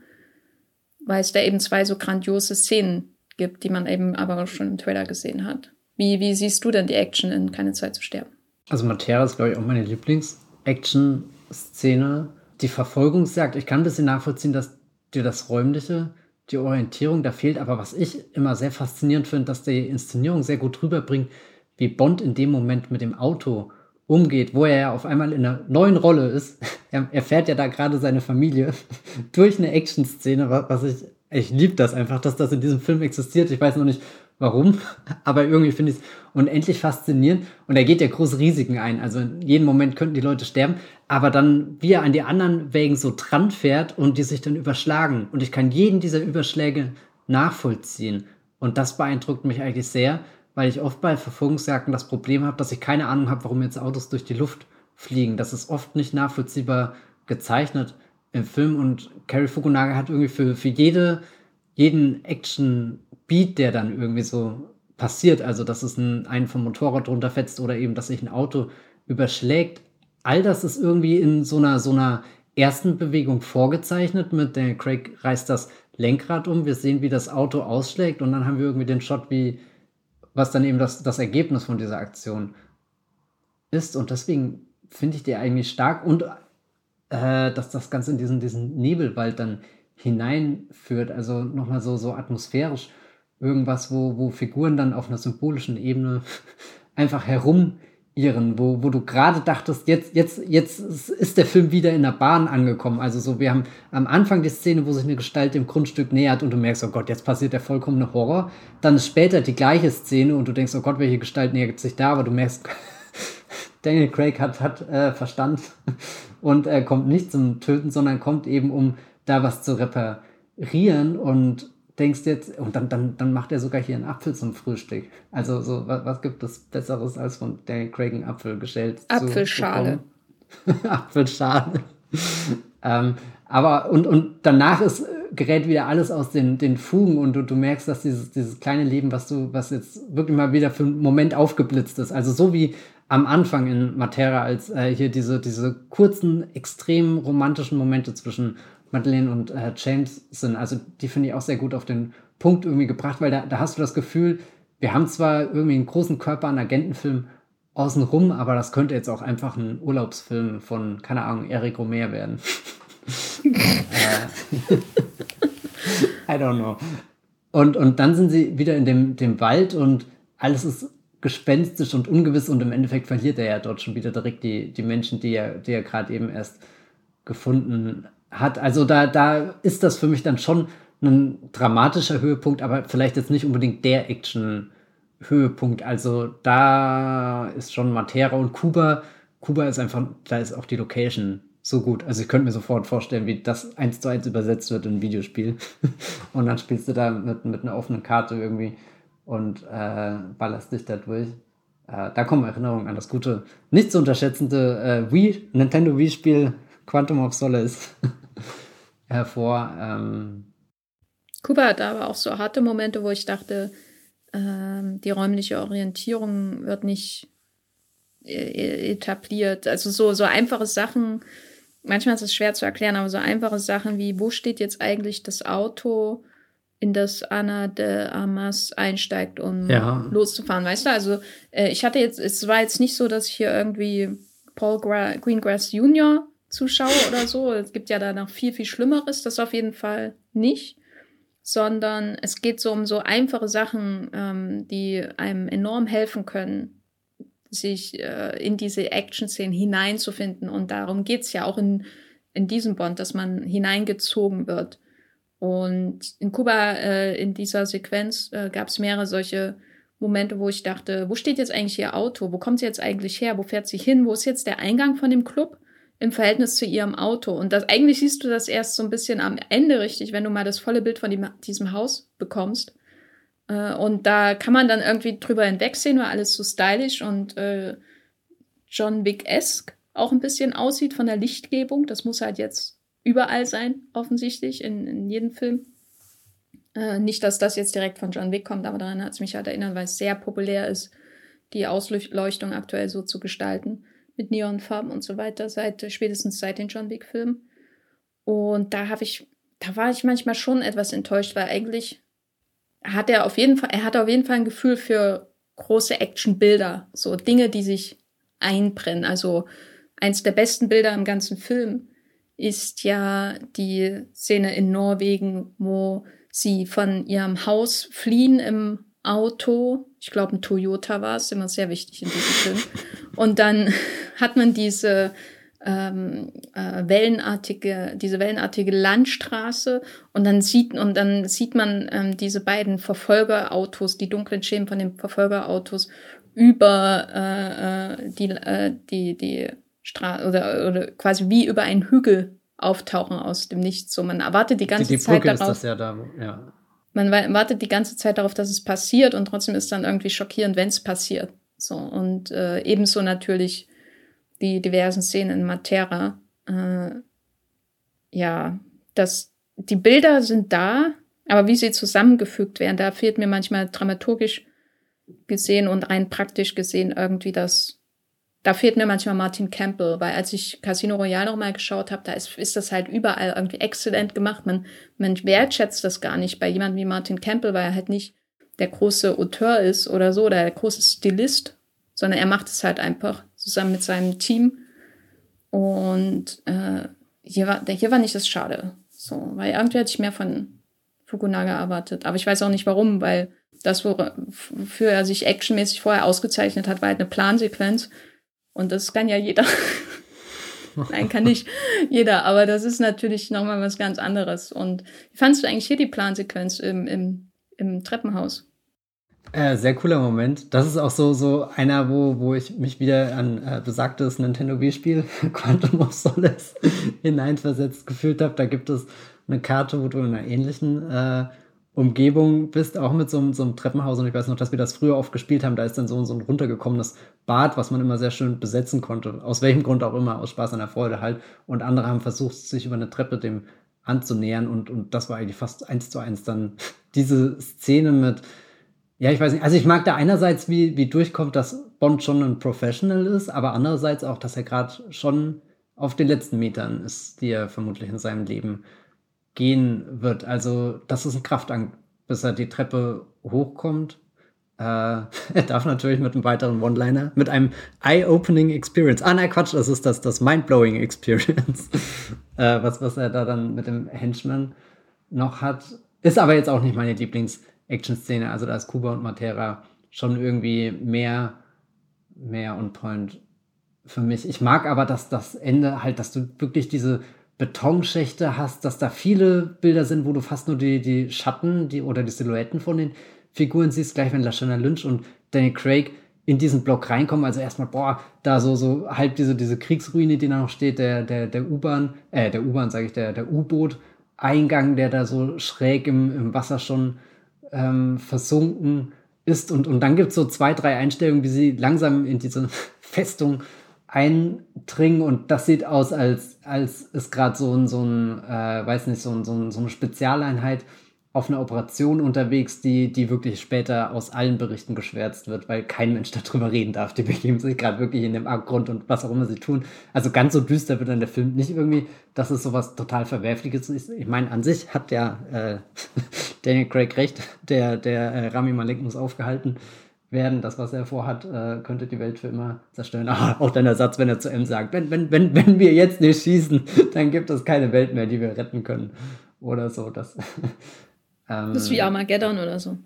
weil es da eben zwei so grandiose Szenen gibt, die man eben aber schon im Trailer gesehen hat. Wie, wie siehst du denn die Action in Keine Zeit zu sterben? Also Matera ist, glaube ich, auch meine Lieblings-Action-Szene. Die Verfolgungsjagd, ich kann ein bisschen nachvollziehen, dass dir das Räumliche, die Orientierung da fehlt, aber was ich immer sehr faszinierend finde, dass die Inszenierung sehr gut rüberbringt, wie Bond in dem Moment mit dem Auto umgeht, wo er ja auf einmal in einer neuen Rolle ist. Er erfährt ja da gerade seine Familie durch eine Action-Szene, was ich, ich liebe das einfach, dass das in diesem Film existiert. Ich weiß noch nicht warum, aber irgendwie finde ich es unendlich faszinierend. Und er geht ja große Risiken ein. Also in jedem Moment könnten die Leute sterben, aber dann, wie er an die anderen Wägen so dran fährt und die sich dann überschlagen. Und ich kann jeden dieser Überschläge nachvollziehen. Und das beeindruckt mich eigentlich sehr, weil ich oft bei Verfolgungsjagden das Problem habe, dass ich keine Ahnung habe, warum jetzt Autos durch die Luft fliegen. Das ist oft nicht nachvollziehbar gezeichnet im Film und Carrie Fukunaga hat irgendwie für, für jede, jeden Action-Beat, der dann irgendwie so passiert, also dass es ein, einen vom Motorrad runterfetzt oder eben, dass sich ein Auto überschlägt, all das ist irgendwie in so einer, so einer ersten Bewegung vorgezeichnet mit der Craig reißt das Lenkrad um, wir sehen, wie das Auto ausschlägt und dann haben wir irgendwie den Shot, wie was dann eben das, das Ergebnis von dieser Aktion ist. Und deswegen finde ich die eigentlich stark und äh, dass das Ganze in diesen, diesen Nebelwald dann hineinführt. Also nochmal so, so atmosphärisch irgendwas, wo, wo Figuren dann auf einer symbolischen Ebene einfach herum irren, wo, wo du gerade dachtest, jetzt, jetzt, jetzt ist der Film wieder in der Bahn angekommen. Also so, wir haben am Anfang die Szene, wo sich eine Gestalt dem Grundstück nähert und du merkst, oh Gott, jetzt passiert der vollkommene Horror. Dann ist später die gleiche Szene und du denkst, oh Gott, welche Gestalt nähert sich da, aber du merkst, Daniel Craig hat, hat äh, Verstand und er kommt nicht zum Töten, sondern kommt eben, um da was zu reparieren und denkst jetzt, und dann, dann, dann macht er sogar hier einen Apfel zum Frühstück. Also, so, was, was gibt es Besseres, als von Daniel Craig einen Apfel gestellt? Apfelschale. Apfelschale. ähm, aber, und, und danach ist, gerät wieder alles aus den, den Fugen und du, du merkst, dass dieses, dieses kleine Leben, was du, was jetzt wirklich mal wieder für einen Moment aufgeblitzt ist. Also, so wie am Anfang in Matera, als äh, hier diese, diese kurzen, extrem romantischen Momente zwischen Madeleine und äh, James sind. Also die finde ich auch sehr gut auf den Punkt irgendwie gebracht, weil da, da hast du das Gefühl, wir haben zwar irgendwie einen großen Körper an Agentenfilm außenrum, aber das könnte jetzt auch einfach ein Urlaubsfilm von, keine Ahnung, Eric Romer werden. I don't know. Und, und dann sind sie wieder in dem, dem Wald und alles ist gespenstisch und ungewiss und im Endeffekt verliert er ja dort schon wieder direkt die, die Menschen, die er, die er gerade eben erst gefunden hat. Also da, da ist das für mich dann schon ein dramatischer Höhepunkt, aber vielleicht jetzt nicht unbedingt der Action-Höhepunkt. Also da ist schon Matera und Kuba. Kuba ist einfach, da ist auch die Location so gut. Also ich könnte mir sofort vorstellen, wie das eins zu eins übersetzt wird in ein Videospiel. und dann spielst du da mit, mit einer offenen Karte irgendwie und äh, ballerst dich da durch. Äh, da kommen Erinnerungen an das gute, nicht zu unterschätzende äh, Wii, Nintendo Wii-Spiel Quantum of Solace hervor. Ähm, Kuba hat aber auch so harte Momente, wo ich dachte, ähm, die räumliche Orientierung wird nicht äh, e-, etabliert. Also so, so einfache Sachen, manchmal ist es schwer zu erklären, aber so einfache Sachen wie, wo steht jetzt eigentlich das Auto, in das Anna de Amas einsteigt, um ja. loszufahren, weißt du? Also äh, ich hatte jetzt, es war jetzt nicht so, dass ich hier irgendwie Paul Gra Greengrass Jr. zuschaue oder so. Es gibt ja da noch viel, viel Schlimmeres, das auf jeden Fall nicht. Sondern es geht so um so einfache Sachen, ähm, die einem enorm helfen können, sich äh, in diese Action-Szenen hineinzufinden. Und darum geht es ja auch in, in diesem Bond, dass man hineingezogen wird. Und in Kuba, äh, in dieser Sequenz, äh, gab es mehrere solche Momente, wo ich dachte, wo steht jetzt eigentlich ihr Auto? Wo kommt sie jetzt eigentlich her? Wo fährt sie hin? Wo ist jetzt der Eingang von dem Club im Verhältnis zu ihrem Auto? Und das eigentlich siehst du das erst so ein bisschen am Ende richtig, wenn du mal das volle Bild von dem, diesem Haus bekommst. Äh, und da kann man dann irgendwie drüber hinwegsehen, weil alles so stylisch und äh, John Wick-esque auch ein bisschen aussieht von der Lichtgebung. Das muss halt jetzt überall sein, offensichtlich, in, in jedem Film. Äh, nicht, dass das jetzt direkt von John Wick kommt, aber daran hat es mich halt erinnert, weil es sehr populär ist, die Ausleuchtung aktuell so zu gestalten, mit Neonfarben und so weiter, seit spätestens seit den John Wick-Filmen. Und da habe ich, da war ich manchmal schon etwas enttäuscht, weil eigentlich hat er auf jeden Fall, er hat auf jeden Fall ein Gefühl für große Actionbilder, so Dinge, die sich einbrennen. Also eins der besten Bilder im ganzen Film ist ja die Szene in Norwegen, wo sie von ihrem Haus fliehen im Auto. Ich glaube, ein Toyota war es, immer sehr wichtig in diesem Film. Und dann hat man diese ähm, äh, wellenartige, diese wellenartige Landstraße und dann sieht und dann sieht man ähm, diese beiden Verfolgerautos, die dunklen Schemen von den Verfolgerautos über äh, äh, die, äh, die, die Straße oder, oder quasi wie über einen Hügel auftauchen aus dem Nichts. So, man erwartet die ganze die, die Zeit darauf. Ja da, ja. Man wartet die ganze Zeit darauf, dass es passiert und trotzdem ist dann irgendwie schockierend, wenn es passiert. So und äh, ebenso natürlich die diversen Szenen in Matera. Äh, ja, das, die Bilder sind da, aber wie sie zusammengefügt werden, da fehlt mir manchmal dramaturgisch gesehen und rein praktisch gesehen irgendwie das. Da fehlt mir manchmal Martin Campbell, weil als ich Casino Royale noch mal geschaut habe, da ist, ist das halt überall irgendwie exzellent gemacht. Man, man wertschätzt das gar nicht bei jemandem wie Martin Campbell, weil er halt nicht der große Auteur ist oder so, oder der große Stilist, sondern er macht es halt einfach zusammen mit seinem Team. Und äh, hier, war, hier war nicht das Schade. So, weil irgendwie hatte ich mehr von Fukunaga erwartet. Aber ich weiß auch nicht warum, weil das, wofür er sich actionmäßig vorher ausgezeichnet hat, war halt eine Plansequenz. Und das kann ja jeder. Nein, kann nicht jeder, aber das ist natürlich nochmal was ganz anderes. Und wie fandest du eigentlich hier die Plansequenz im, im, im Treppenhaus? Äh, sehr cooler Moment. Das ist auch so, so einer, wo, wo ich mich wieder an äh, besagtes Nintendo Wii-Spiel Quantum of Solace hineinversetzt gefühlt habe. Da gibt es eine Karte, wo du in einer ähnlichen äh, Umgebung bist, auch mit so, so, einem Treppenhaus. Und ich weiß noch, dass wir das früher oft gespielt haben. Da ist dann so, so ein runtergekommenes Bad, was man immer sehr schön besetzen konnte. Aus welchem Grund auch immer, aus Spaß an der Freude halt. Und andere haben versucht, sich über eine Treppe dem anzunähern. Und, und das war eigentlich fast eins zu eins dann diese Szene mit ja, ich weiß nicht. Also ich mag da einerseits, wie, wie durchkommt, dass Bond schon ein Professional ist, aber andererseits auch, dass er gerade schon auf den letzten Metern ist, die er vermutlich in seinem Leben gehen wird. Also das ist ein Kraftank, bis er die Treppe hochkommt. Äh, er darf natürlich mit einem weiteren One-Liner, mit einem Eye-Opening Experience. Ah, nein, Quatsch, das ist das, das Mind-Blowing Experience, äh, was, was er da dann mit dem Henchman noch hat. Ist aber jetzt auch nicht meine Lieblings- Action-Szene. Also da ist Kuba und Matera schon irgendwie mehr, mehr on point für mich. Ich mag aber, dass das Ende halt, dass du wirklich diese Betonschächte hast, dass da viele Bilder sind, wo du fast nur die, die Schatten die, oder die Silhouetten von den Figuren siehst, gleich wenn Lashana Lynch und Danny Craig in diesen Block reinkommen. Also erstmal, boah, da so, so halb diese, diese Kriegsruine, die da noch steht, der, der, der U-Bahn, äh, der U-Bahn, sage ich, der, der U-Boot-Eingang, der da so schräg im, im Wasser schon ähm, versunken ist. Und, und dann gibt es so zwei, drei Einstellungen, wie sie langsam in diese Festung eindringen und das sieht aus, als, als ist gerade so ein, so ein äh, weiß nicht, so, ein, so, ein, so eine Spezialeinheit auf einer Operation unterwegs, die, die wirklich später aus allen Berichten geschwärzt wird, weil kein Mensch darüber reden darf. Die begeben sich gerade wirklich in dem Abgrund und was auch immer sie tun. Also ganz so düster wird dann der Film nicht irgendwie, dass es sowas total Verwerfliches ist. Ich meine, an sich hat ja äh, Daniel Craig recht, der, der äh, Rami Malek muss aufgehalten werden. Das, was er vorhat, äh, könnte die Welt für immer zerstören. Aber auch dein Ersatz, wenn er zu M sagt, wenn, wenn, wenn, wenn wir jetzt nicht schießen, dann gibt es keine Welt mehr, die wir retten können. Oder so. Das, ähm, das ist wie Armageddon oder so.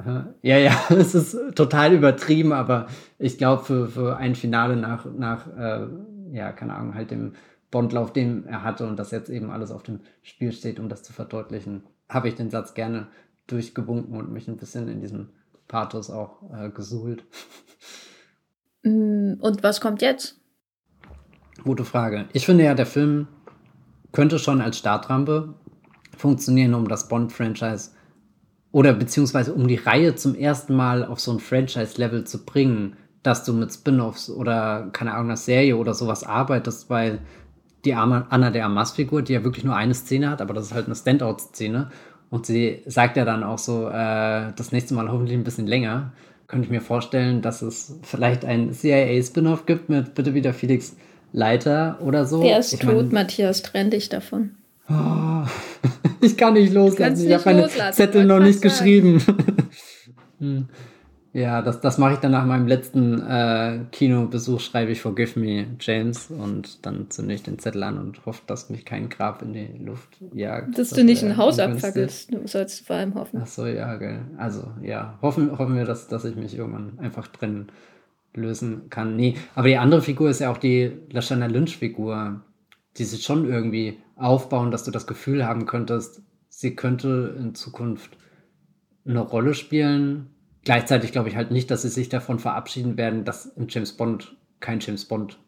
Ja, ja, es ist total übertrieben, aber ich glaube, für, für ein Finale nach, nach äh, ja, keine Ahnung, halt dem Bondlauf, den er hatte und das jetzt eben alles auf dem Spiel steht, um das zu verdeutlichen, habe ich den Satz gerne durchgewunken und mich ein bisschen in diesem Pathos auch äh, gesuhlt. Mm, und was kommt jetzt? Gute Frage. Ich finde ja, der Film könnte schon als Startrampe funktionieren, um das Bond-Franchise oder beziehungsweise um die Reihe zum ersten Mal auf so ein Franchise-Level zu bringen, dass du mit Spin-offs oder keine Ahnung, einer Serie oder sowas arbeitest, weil die Anna der Amas-Figur, die ja wirklich nur eine Szene hat, aber das ist halt eine Standout-Szene. Und sie sagt ja dann auch so, äh, das nächste Mal hoffentlich ein bisschen länger. Könnte ich mir vorstellen, dass es vielleicht ein CIA-Spin-off gibt mit bitte wieder Felix Leiter oder so. Der ist ich tot, mein, Matthias, trenn dich davon. Oh, ich kann nicht loslassen. Ich habe meine Zettel noch nicht geschrieben. hm. Ja, das, das mache ich dann nach meinem letzten äh, Kinobesuch, schreibe ich Forgive Me, James, und dann zünde ich den Zettel an und hoffe, dass mich kein Grab in die Luft jagt. Dass das du nicht ein Haus abfackelst, du sollst vor allem hoffen. Ach so, ja, gell. Also, ja, hoffen, hoffen wir, dass, dass ich mich irgendwann einfach trennen lösen kann. Nee, aber die andere Figur ist ja auch die Lashana Lynch-Figur, die sich schon irgendwie aufbauen, dass du das Gefühl haben könntest, sie könnte in Zukunft eine Rolle spielen, Gleichzeitig glaube ich halt nicht, dass sie sich davon verabschieden werden, dass in James Bond kein James Bond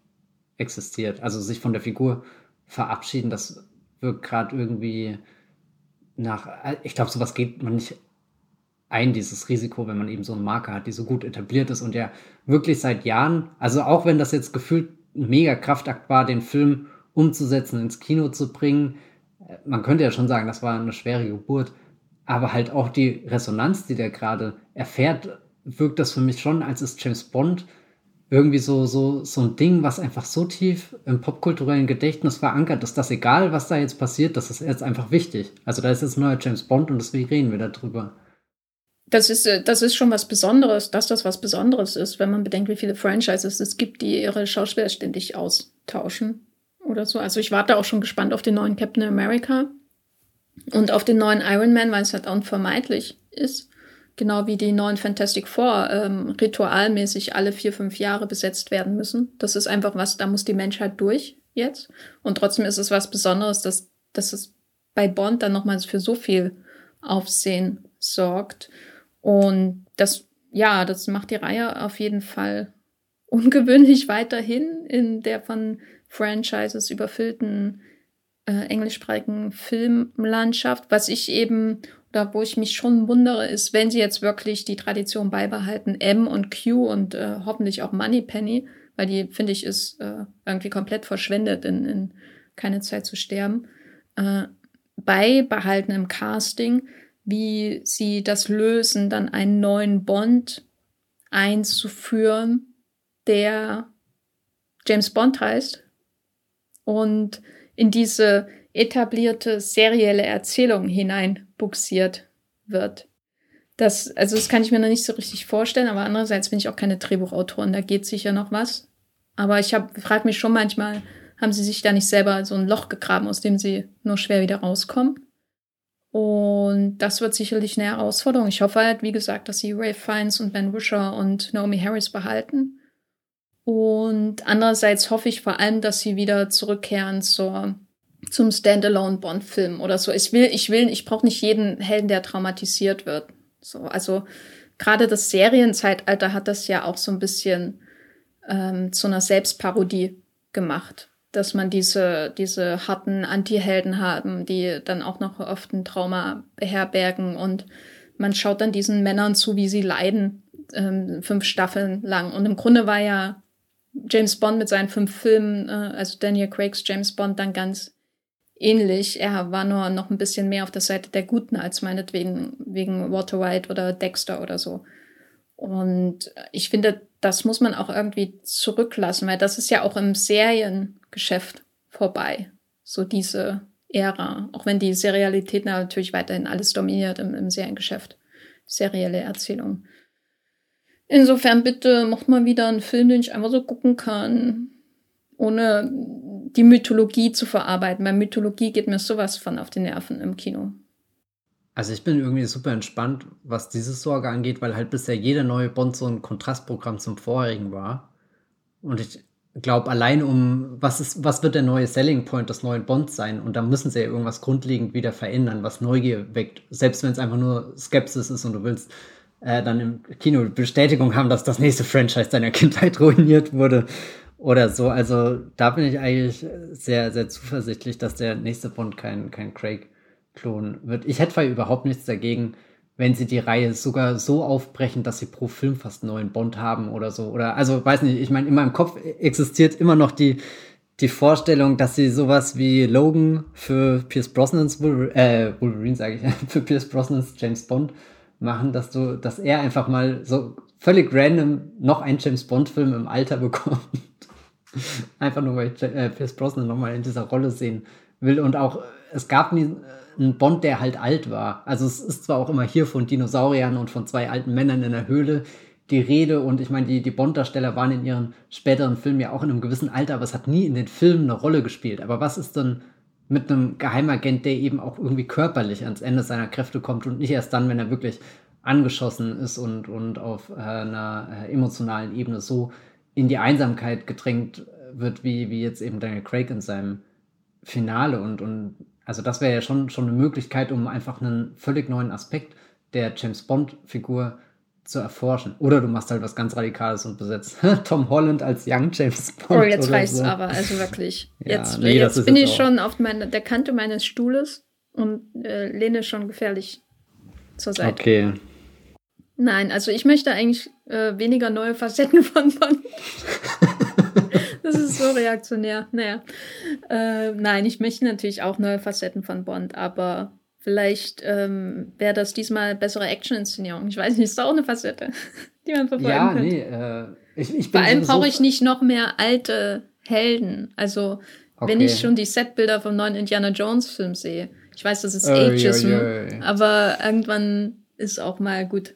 existiert. Also sich von der Figur verabschieden, das wirkt gerade irgendwie nach. Ich glaube, sowas geht man nicht ein, dieses Risiko, wenn man eben so eine Marke hat, die so gut etabliert ist und ja wirklich seit Jahren, also auch wenn das jetzt gefühlt ein mega Kraftakt war, den Film umzusetzen, ins Kino zu bringen, man könnte ja schon sagen, das war eine schwere Geburt, aber halt auch die Resonanz, die der gerade erfährt, wirkt das für mich schon, als ist James Bond irgendwie so, so, so ein Ding, was einfach so tief im popkulturellen Gedächtnis verankert ist, dass egal, was da jetzt passiert, das ist jetzt einfach wichtig. Also da ist jetzt ein neuer James Bond und deswegen reden wir darüber. Das ist, äh, das ist schon was Besonderes, dass das was Besonderes ist, wenn man bedenkt, wie viele Franchises es gibt, die ihre Schauspieler ständig austauschen oder so. Also ich warte auch schon gespannt auf den neuen Captain America. Und auf den neuen Iron Man, weil es halt unvermeidlich ist, genau wie die neuen Fantastic Four ähm, ritualmäßig alle vier, fünf Jahre besetzt werden müssen. Das ist einfach was, da muss die Menschheit durch jetzt. Und trotzdem ist es was Besonderes, dass, dass es bei Bond dann nochmals für so viel Aufsehen sorgt. Und das, ja, das macht die Reihe auf jeden Fall ungewöhnlich weiterhin in der von Franchises überfüllten äh, englischsprachigen Filmlandschaft. Was ich eben, oder wo ich mich schon wundere, ist, wenn sie jetzt wirklich die Tradition beibehalten, M und Q und äh, hoffentlich auch Moneypenny, weil die, finde ich, ist äh, irgendwie komplett verschwendet, in, in keine Zeit zu sterben, äh, beibehalten im Casting, wie sie das lösen, dann einen neuen Bond einzuführen, der James Bond heißt und in diese etablierte serielle Erzählung hineinbuxiert wird. Das, also das kann ich mir noch nicht so richtig vorstellen, aber andererseits bin ich auch keine Drehbuchautorin, da geht sicher noch was. Aber ich frage mich schon manchmal, haben sie sich da nicht selber so ein Loch gegraben, aus dem sie nur schwer wieder rauskommen? Und das wird sicherlich eine Herausforderung. Ich hoffe halt, wie gesagt, dass sie Ray Fiennes und Ben Wisher und Naomi Harris behalten. Und andererseits hoffe ich vor allem, dass sie wieder zurückkehren zur, zum Standalone Bond-Film oder so. Ich will, ich will, ich brauche nicht jeden Helden, der traumatisiert wird. So, also gerade das Serienzeitalter hat das ja auch so ein bisschen ähm, zu einer Selbstparodie gemacht. Dass man diese, diese harten Anti-Helden haben, die dann auch noch oft ein Trauma beherbergen und man schaut dann diesen Männern zu, wie sie leiden, ähm, fünf Staffeln lang. Und im Grunde war ja James Bond mit seinen fünf Filmen, äh, also Daniel Craigs James Bond, dann ganz ähnlich. Er war nur noch ein bisschen mehr auf der Seite der Guten als meinetwegen wegen Walter White oder Dexter oder so. Und ich finde, das muss man auch irgendwie zurücklassen, weil das ist ja auch im Seriengeschäft vorbei. So diese Ära. Auch wenn die Serialität natürlich weiterhin alles dominiert im, im Seriengeschäft. Serielle Erzählung. Insofern bitte macht mal wieder einen Film, den ich einfach so gucken kann, ohne die Mythologie zu verarbeiten. Weil Mythologie geht mir sowas von auf die Nerven im Kino. Also ich bin irgendwie super entspannt, was diese Sorge angeht, weil halt bisher jeder neue Bond so ein Kontrastprogramm zum vorherigen war. Und ich glaube, allein um, was ist, was wird der neue Selling Point des neuen Bonds sein? Und da müssen sie ja irgendwas grundlegend wieder verändern, was Neugier weckt. Selbst wenn es einfach nur Skepsis ist und du willst äh, dann im Kino Bestätigung haben, dass das nächste Franchise deiner Kindheit ruiniert wurde oder so. Also da bin ich eigentlich sehr, sehr zuversichtlich, dass der nächste Bond kein, kein Craig klonen wird. Ich hätte überhaupt nichts dagegen, wenn sie die Reihe sogar so aufbrechen, dass sie pro Film fast einen neuen Bond haben oder so. Oder, also, weiß nicht, ich meine, in meinem Kopf existiert immer noch die, die Vorstellung, dass sie sowas wie Logan für Pierce Brosnans Wolverine, äh, Wolverine sage ich, für Pierce Brosnans James Bond machen, dass du, dass er einfach mal so völlig random noch einen James Bond Film im Alter bekommt. einfach nur, weil ich äh, Pierce Brosnan nochmal in dieser Rolle sehen will und auch, es gab nie, ein Bond, der halt alt war. Also es ist zwar auch immer hier von Dinosauriern und von zwei alten Männern in der Höhle die Rede und ich meine, die, die Bond-Darsteller waren in ihren späteren Filmen ja auch in einem gewissen Alter, aber es hat nie in den Filmen eine Rolle gespielt. Aber was ist denn mit einem Geheimagent, der eben auch irgendwie körperlich ans Ende seiner Kräfte kommt und nicht erst dann, wenn er wirklich angeschossen ist und, und auf äh, einer äh, emotionalen Ebene so in die Einsamkeit gedrängt wird, wie, wie jetzt eben Daniel Craig in seinem Finale. Und, und also das wäre ja schon, schon eine Möglichkeit, um einfach einen völlig neuen Aspekt der James Bond-Figur zu erforschen. Oder du machst halt was ganz Radikales und besetzt Tom Holland als Young James Bond. Oh, jetzt reicht's so. aber, also wirklich. Ja, jetzt, nee, jetzt bin jetzt ich schon auf meine, der Kante meines Stuhles und äh, lehne schon gefährlich zur Seite. Okay. Nein, also ich möchte eigentlich äh, weniger neue Facetten von Bond. das ist so reaktionär. Naja. Äh, nein, ich möchte natürlich auch neue Facetten von Bond, aber vielleicht ähm, wäre das diesmal bessere Action-Inszenierung. Ich weiß nicht, ist auch eine Facette, die man verfolgen ja, könnte. Nee, äh, ich, ich Vor allem brauche ich nicht noch mehr alte Helden. Also, okay. wenn ich schon die Setbilder vom neuen Indiana Jones-Film sehe. Ich weiß, das ist äh, Ageism, ja, ja, ja. aber irgendwann ist auch mal gut.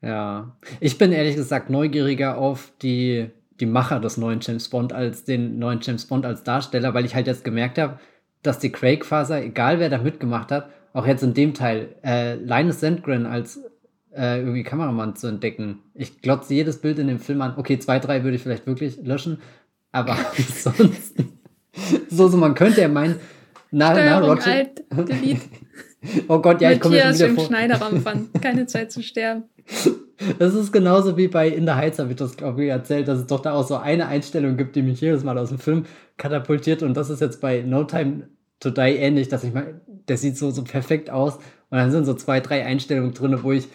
Ja, ich bin ehrlich gesagt neugieriger auf die die Macher des neuen James Bond als den neuen James Bond als Darsteller, weil ich halt jetzt gemerkt habe, dass die Craig-Faser, egal wer da mitgemacht hat, auch jetzt in dem Teil, äh, Linus Sandgren als äh, irgendwie Kameramann zu entdecken. Ich glotze jedes Bild in dem Film an. Okay, zwei, drei würde ich vielleicht wirklich löschen, aber sonst. so, so, man könnte ja meinen, na, na, Roger. Alt, oh Gott, ja, ich komme jetzt wieder im vor. Schneiderraum fand. Keine Zeit zu sterben. Das ist genauso wie bei In the Heights, habe ich das, glaube ich, erzählt, dass es doch da auch so eine Einstellung gibt, die mich jedes Mal aus dem Film katapultiert. Und das ist jetzt bei No Time to Die ähnlich, dass ich mal, der sieht so, so perfekt aus. Und dann sind so zwei, drei Einstellungen drin, wo ich,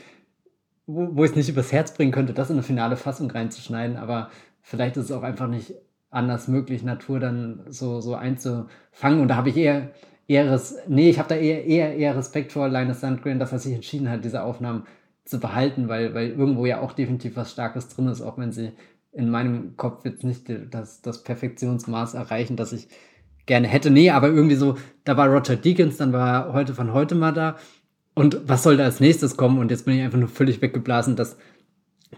wo, wo ich es nicht übers Herz bringen könnte, das in eine finale Fassung reinzuschneiden. Aber vielleicht ist es auch einfach nicht anders möglich, Natur dann so, so einzufangen. Und da habe ich eher, eher, nee, ich habe da eher, eher, eher Respekt vor Linus Sandgren, dass er sich entschieden hat, diese Aufnahmen zu behalten, weil, weil irgendwo ja auch definitiv was Starkes drin ist, auch wenn sie in meinem Kopf jetzt nicht das, das Perfektionsmaß erreichen, das ich gerne hätte. Nee, aber irgendwie so, da war Roger Deakins, dann war heute von heute mal da. Und was soll da als nächstes kommen? Und jetzt bin ich einfach nur völlig weggeblasen, dass,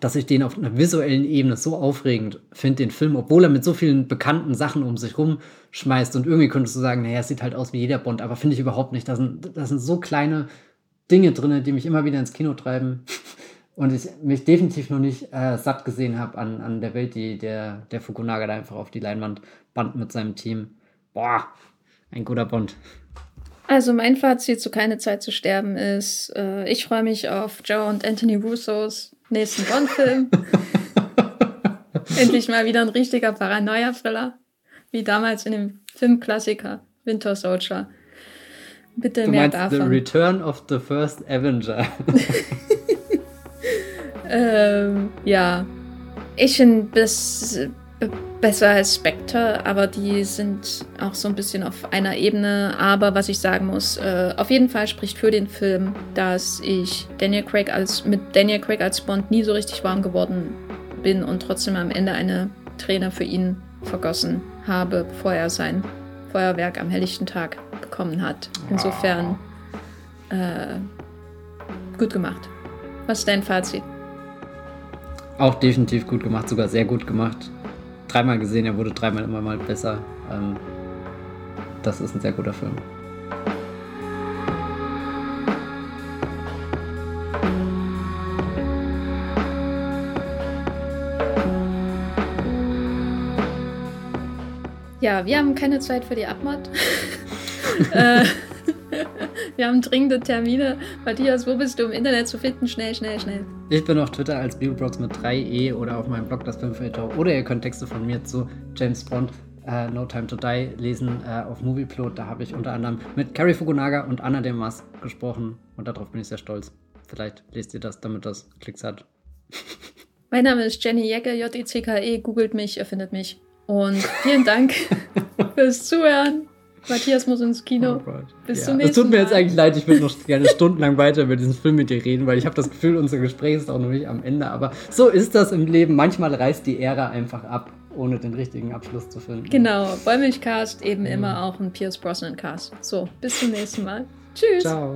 dass ich den auf einer visuellen Ebene so aufregend finde, den Film, obwohl er mit so vielen bekannten Sachen um sich rumschmeißt. Und irgendwie könntest du sagen, naja, es sieht halt aus wie jeder Bond, aber finde ich überhaupt nicht. Das sind, das sind so kleine Dinge drin, die mich immer wieder ins Kino treiben und ich mich definitiv noch nicht äh, satt gesehen habe an, an der Welt, die der, der Fukunaga da einfach auf die Leinwand band mit seinem Team. Boah, ein guter Bond. Also mein Fazit zu Keine Zeit zu sterben ist, äh, ich freue mich auf Joe und Anthony Russos nächsten Bond-Film. Endlich mal wieder ein richtiger Paranoia-Thriller, wie damals in dem Filmklassiker Winter Soldier. Bitte du mehr meinst davon. The Return of the First Avenger. ähm, ja, ich finde bis besser als Spectre, aber die sind auch so ein bisschen auf einer Ebene. Aber was ich sagen muss, äh, auf jeden Fall spricht für den Film, dass ich Daniel Craig als mit Daniel Craig als Bond nie so richtig warm geworden bin und trotzdem am Ende eine Träne für ihn vergossen habe, bevor er sein Feuerwerk am helllichten Tag bekommen hat. Insofern äh, gut gemacht. Was ist dein Fazit? Auch definitiv gut gemacht, sogar sehr gut gemacht. Dreimal gesehen, er wurde dreimal immer mal besser. Ähm, das ist ein sehr guter Film. Ja, wir haben keine Zeit für die Abmod. äh, wir haben dringende Termine. Matthias, wo bist du im Internet zu finden? Schnell, schnell, schnell. Ich bin auf Twitter als Bibelbrox mit 3e oder auf meinem Blog das Filmfilter. Oder ihr könnt Texte von mir zu James Bond uh, No Time to Die lesen uh, auf Movieplot. Da habe ich unter anderem mit Carrie Fukunaga und Anna de Mas gesprochen. Und darauf bin ich sehr stolz. Vielleicht lest ihr das, damit das Klicks hat. Mein Name ist Jenny Jecke, J-E-C-K-E. Googelt mich, ihr findet mich. Und vielen Dank fürs Zuhören. Matthias muss ins Kino. Oh Bis ja. zum nächsten Mal. Es tut mir jetzt eigentlich leid, ich würde noch gerne stundenlang weiter über diesen Film mit dir reden, weil ich habe das Gefühl, unser Gespräch ist auch noch nicht am Ende. Aber so ist das im Leben. Manchmal reißt die Ära einfach ab, ohne den richtigen Abschluss zu finden. Genau, Wollmilchcast eben mhm. immer auch ein Pierce Brosnan Cast. So, bis zum nächsten Mal. Tschüss. Ciao.